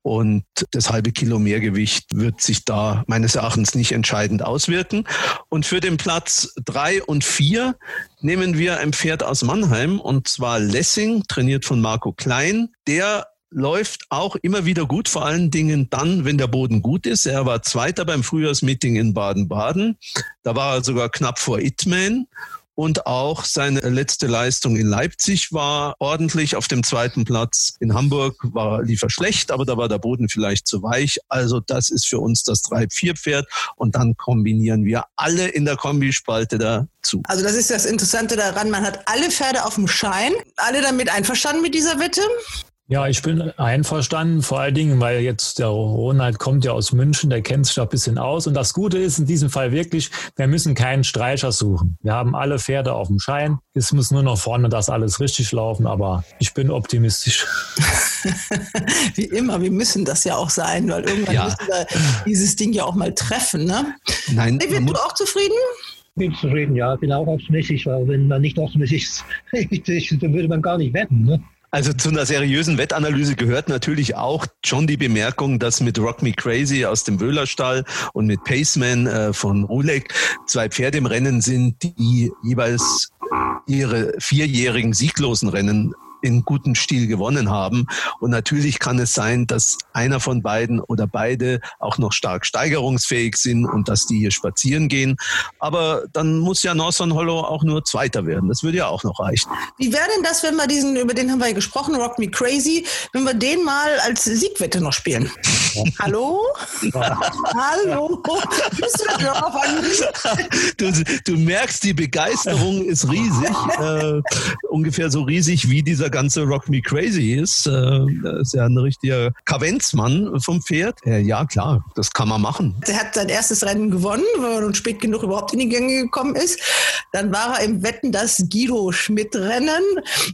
[SPEAKER 7] Und das halbe Kilo Mehrgewicht wird sich da meines Erachtens nicht entscheidend auswirken. Und für den Platz drei und vier nehmen wir ein Pferd aus Mannheim, und zwar Lessing, trainiert von Marco Klein. Der läuft auch immer wieder gut, vor allen Dingen dann, wenn der Boden gut ist. Er war Zweiter beim Frühjahrsmeeting in Baden-Baden. Da war er sogar knapp vor Itman. und auch seine letzte Leistung in Leipzig war ordentlich auf dem zweiten Platz. In Hamburg war liefer schlecht, aber da war der Boden vielleicht zu weich. Also das ist für uns das 3-4-Pferd und dann kombinieren wir alle in der Kombispalte dazu.
[SPEAKER 2] Also das ist das Interessante daran, man hat alle Pferde auf dem Schein, alle damit einverstanden mit dieser Wette.
[SPEAKER 10] Ja, ich bin einverstanden, vor allen Dingen, weil jetzt der Ronald kommt ja aus München, der kennt sich da ein bisschen aus. Und das Gute ist in diesem Fall wirklich, wir müssen keinen Streicher suchen. Wir haben alle Pferde auf dem Schein. Es muss nur noch vorne das alles richtig laufen, aber ich bin optimistisch. *laughs*
[SPEAKER 2] Wie immer, wir müssen das ja auch sein, weil irgendwann ja. müssen wir dieses Ding ja auch mal treffen. Ne?
[SPEAKER 7] Nein,
[SPEAKER 2] David, du auch zufrieden?
[SPEAKER 11] bin zufrieden, ja, bin auch optimistisch, weil wenn man nicht optimistisch *laughs* ist, dann würde man gar nicht wetten. Ne?
[SPEAKER 7] Also zu einer seriösen Wettanalyse gehört natürlich auch schon die Bemerkung, dass mit Rock Me Crazy aus dem Wöhlerstall und mit Paceman äh, von Rulek zwei Pferde im Rennen sind, die jeweils ihre vierjährigen sieglosen Rennen in gutem Stil gewonnen haben. Und natürlich kann es sein, dass einer von beiden oder beide auch noch stark steigerungsfähig sind und dass die hier spazieren gehen. Aber dann muss ja Northern Hollow auch nur Zweiter werden. Das würde ja auch noch reichen.
[SPEAKER 2] Wie wäre denn das, wenn wir diesen, über den haben wir ja gesprochen, Rock Me Crazy, wenn wir den mal als Siegwette noch spielen? *laughs* Hallo? Hallo? Bist du drauf
[SPEAKER 7] du, du merkst, die Begeisterung ist riesig. Äh, ungefähr so riesig wie dieser ganze Rock Me Crazy ist. Äh, ist ja ein richtiger Kavenzmann vom Pferd. Äh, ja, klar, das kann man machen.
[SPEAKER 2] Er hat sein erstes Rennen gewonnen, weil er nun spät genug überhaupt in die Gänge gekommen ist. Dann war er im Wetten das Guido Schmidt Rennen,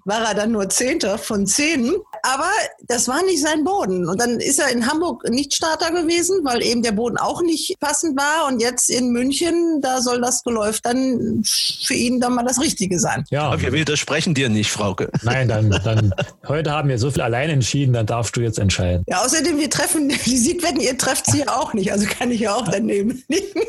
[SPEAKER 2] war er dann nur Zehnter von zehn. Aber das war nicht sein Boden. Und dann ist er in Hamburg nicht Starter gewesen, weil eben der Boden auch nicht passend war. Und jetzt in München, da soll das Geläuf dann für ihn dann mal das Richtige sein.
[SPEAKER 7] Ja, Aber wir widersprechen dir nicht, Frauke.
[SPEAKER 10] Nein, dann dann, heute haben wir so viel allein entschieden, dann darfst du jetzt entscheiden.
[SPEAKER 2] Ja, außerdem, wir treffen *laughs* die Siegwetten, ihr trefft sie ja auch nicht, also kann ich ja auch daneben *laughs* liegen.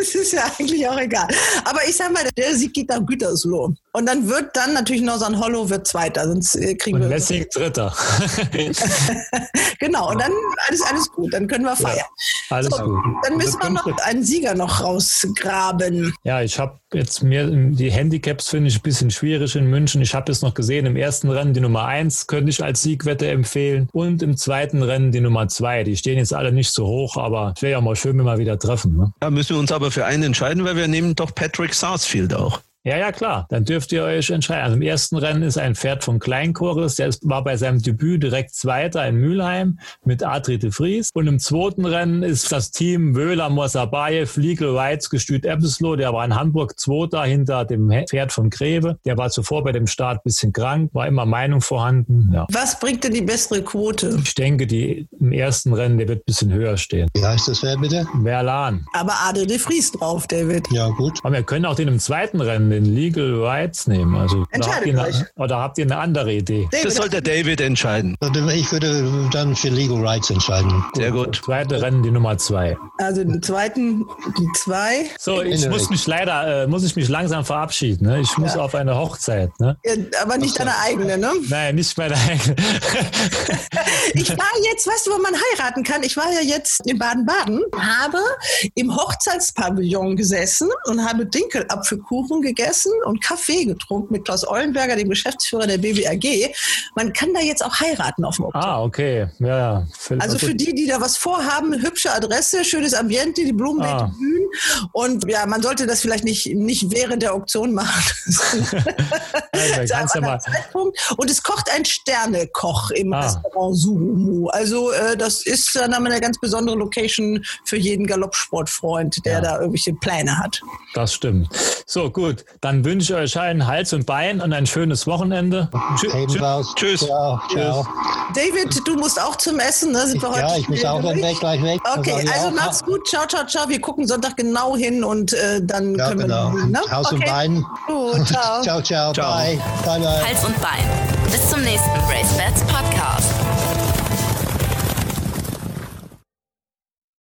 [SPEAKER 2] Es ist ja eigentlich auch egal. Aber ich sag mal, der Sieg geht nach Gütersloh. Und dann wird dann natürlich Northern Hollow wird Zweiter, sonst äh, kriegen und wir...
[SPEAKER 10] Lessing Dritter. *laughs*
[SPEAKER 2] genau, und dann alles, alles gut, dann können wir feiern. Ja,
[SPEAKER 10] alles so, gut.
[SPEAKER 2] Dann müssen wir noch einen Sieger noch rausgraben.
[SPEAKER 10] Ja, ich habe jetzt mir die Handicaps finde ich ein bisschen schwierig in München. Ich habe es noch gesehen, im ersten Rennen die Nummer 1 könnte ich als Siegwette empfehlen und im zweiten Rennen die Nummer 2. Die stehen jetzt alle nicht so hoch, aber es wäre ja mal schön, wenn wir wieder treffen. Ne?
[SPEAKER 7] Da müssen wir uns aber für einen entscheiden, weil wir nehmen doch Patrick Sarsfield auch.
[SPEAKER 10] Ja, ja, klar. Dann dürft ihr euch entscheiden. Also im ersten Rennen ist ein Pferd von Kleinchorus, der war bei seinem Debüt direkt Zweiter in Mülheim mit Adri de Vries. Und im zweiten Rennen ist das Team Wöhler, Mosabayev, Legal Rights, Gestüt Ebbesloh. Der war in Hamburg Zweiter hinter dem Pferd von Greve. Der war zuvor bei dem Start bisschen krank, war immer Meinung vorhanden. Ja.
[SPEAKER 2] Was bringt denn die bessere Quote?
[SPEAKER 10] Ich denke, die im ersten Rennen, der wird ein bisschen höher stehen.
[SPEAKER 11] Wie heißt das wer bitte?
[SPEAKER 10] Verlan.
[SPEAKER 2] Aber Adri de Vries drauf, David.
[SPEAKER 11] Ja, gut.
[SPEAKER 10] Aber wir können auch den im zweiten Rennen den Legal Rights nehmen. Also,
[SPEAKER 2] Entscheidet
[SPEAKER 10] oder, habt ihr, oder habt ihr eine andere Idee?
[SPEAKER 7] David, das sollte David entscheiden.
[SPEAKER 11] Ich würde dann für Legal Rights entscheiden.
[SPEAKER 7] Sehr gut.
[SPEAKER 10] Zweite Rennen die Nummer zwei.
[SPEAKER 2] Also den zweiten die zwei.
[SPEAKER 10] So, ich muss mich leider, äh, muss ich mich langsam verabschieden. Ne? Ich muss ja. auf eine Hochzeit. Ne?
[SPEAKER 2] Ja, aber nicht deine eigene, ne?
[SPEAKER 10] Nein, nicht meine eigene. *laughs*
[SPEAKER 2] ich war jetzt, weißt du, wo man heiraten kann? Ich war ja jetzt in Baden-Baden, habe im Hochzeitspavillon gesessen und habe Dinkelapfelkuchen gegessen und Kaffee getrunken mit Klaus Eulenberger, dem Geschäftsführer der BBAG. Man kann da jetzt auch heiraten auf dem Oktober.
[SPEAKER 10] Ah, okay. Ja.
[SPEAKER 2] Also für die, die da was vorhaben, hübsche Adresse, schönes Ambiente, die Blumen ah. Bühnen. Und ja, man sollte das vielleicht nicht, nicht während der Auktion machen. *laughs*
[SPEAKER 10] also, *laughs* ja
[SPEAKER 2] Und es kocht ein Sternekoch im ah. Restaurant Sumu. Also äh, das ist dann eine ganz besondere Location für jeden Galoppsportfreund, der ja. da irgendwelche Pläne hat.
[SPEAKER 10] Das stimmt. So, gut. Dann wünsche ich euch allen Hals und Bein und ein schönes Wochenende.
[SPEAKER 11] Tschüss.
[SPEAKER 7] Tschüss.
[SPEAKER 11] Ciao. Ciao.
[SPEAKER 2] David, du musst auch zum Essen, ne?
[SPEAKER 11] Sind wir heute ja, ich muss auch dann weg, gleich weg.
[SPEAKER 2] Okay, also macht's gut. Ciao, ciao, ciao. Wir gucken Sonntag genau hin und äh, dann
[SPEAKER 11] ja,
[SPEAKER 2] können
[SPEAKER 11] genau.
[SPEAKER 2] wir.
[SPEAKER 11] Ne? Haus okay. und Bein.
[SPEAKER 2] Gut, *laughs* ciao.
[SPEAKER 11] ciao, ciao. Bye. Bye, bye.
[SPEAKER 1] Hals und Bein. Bis zum nächsten Race Bats Podcast.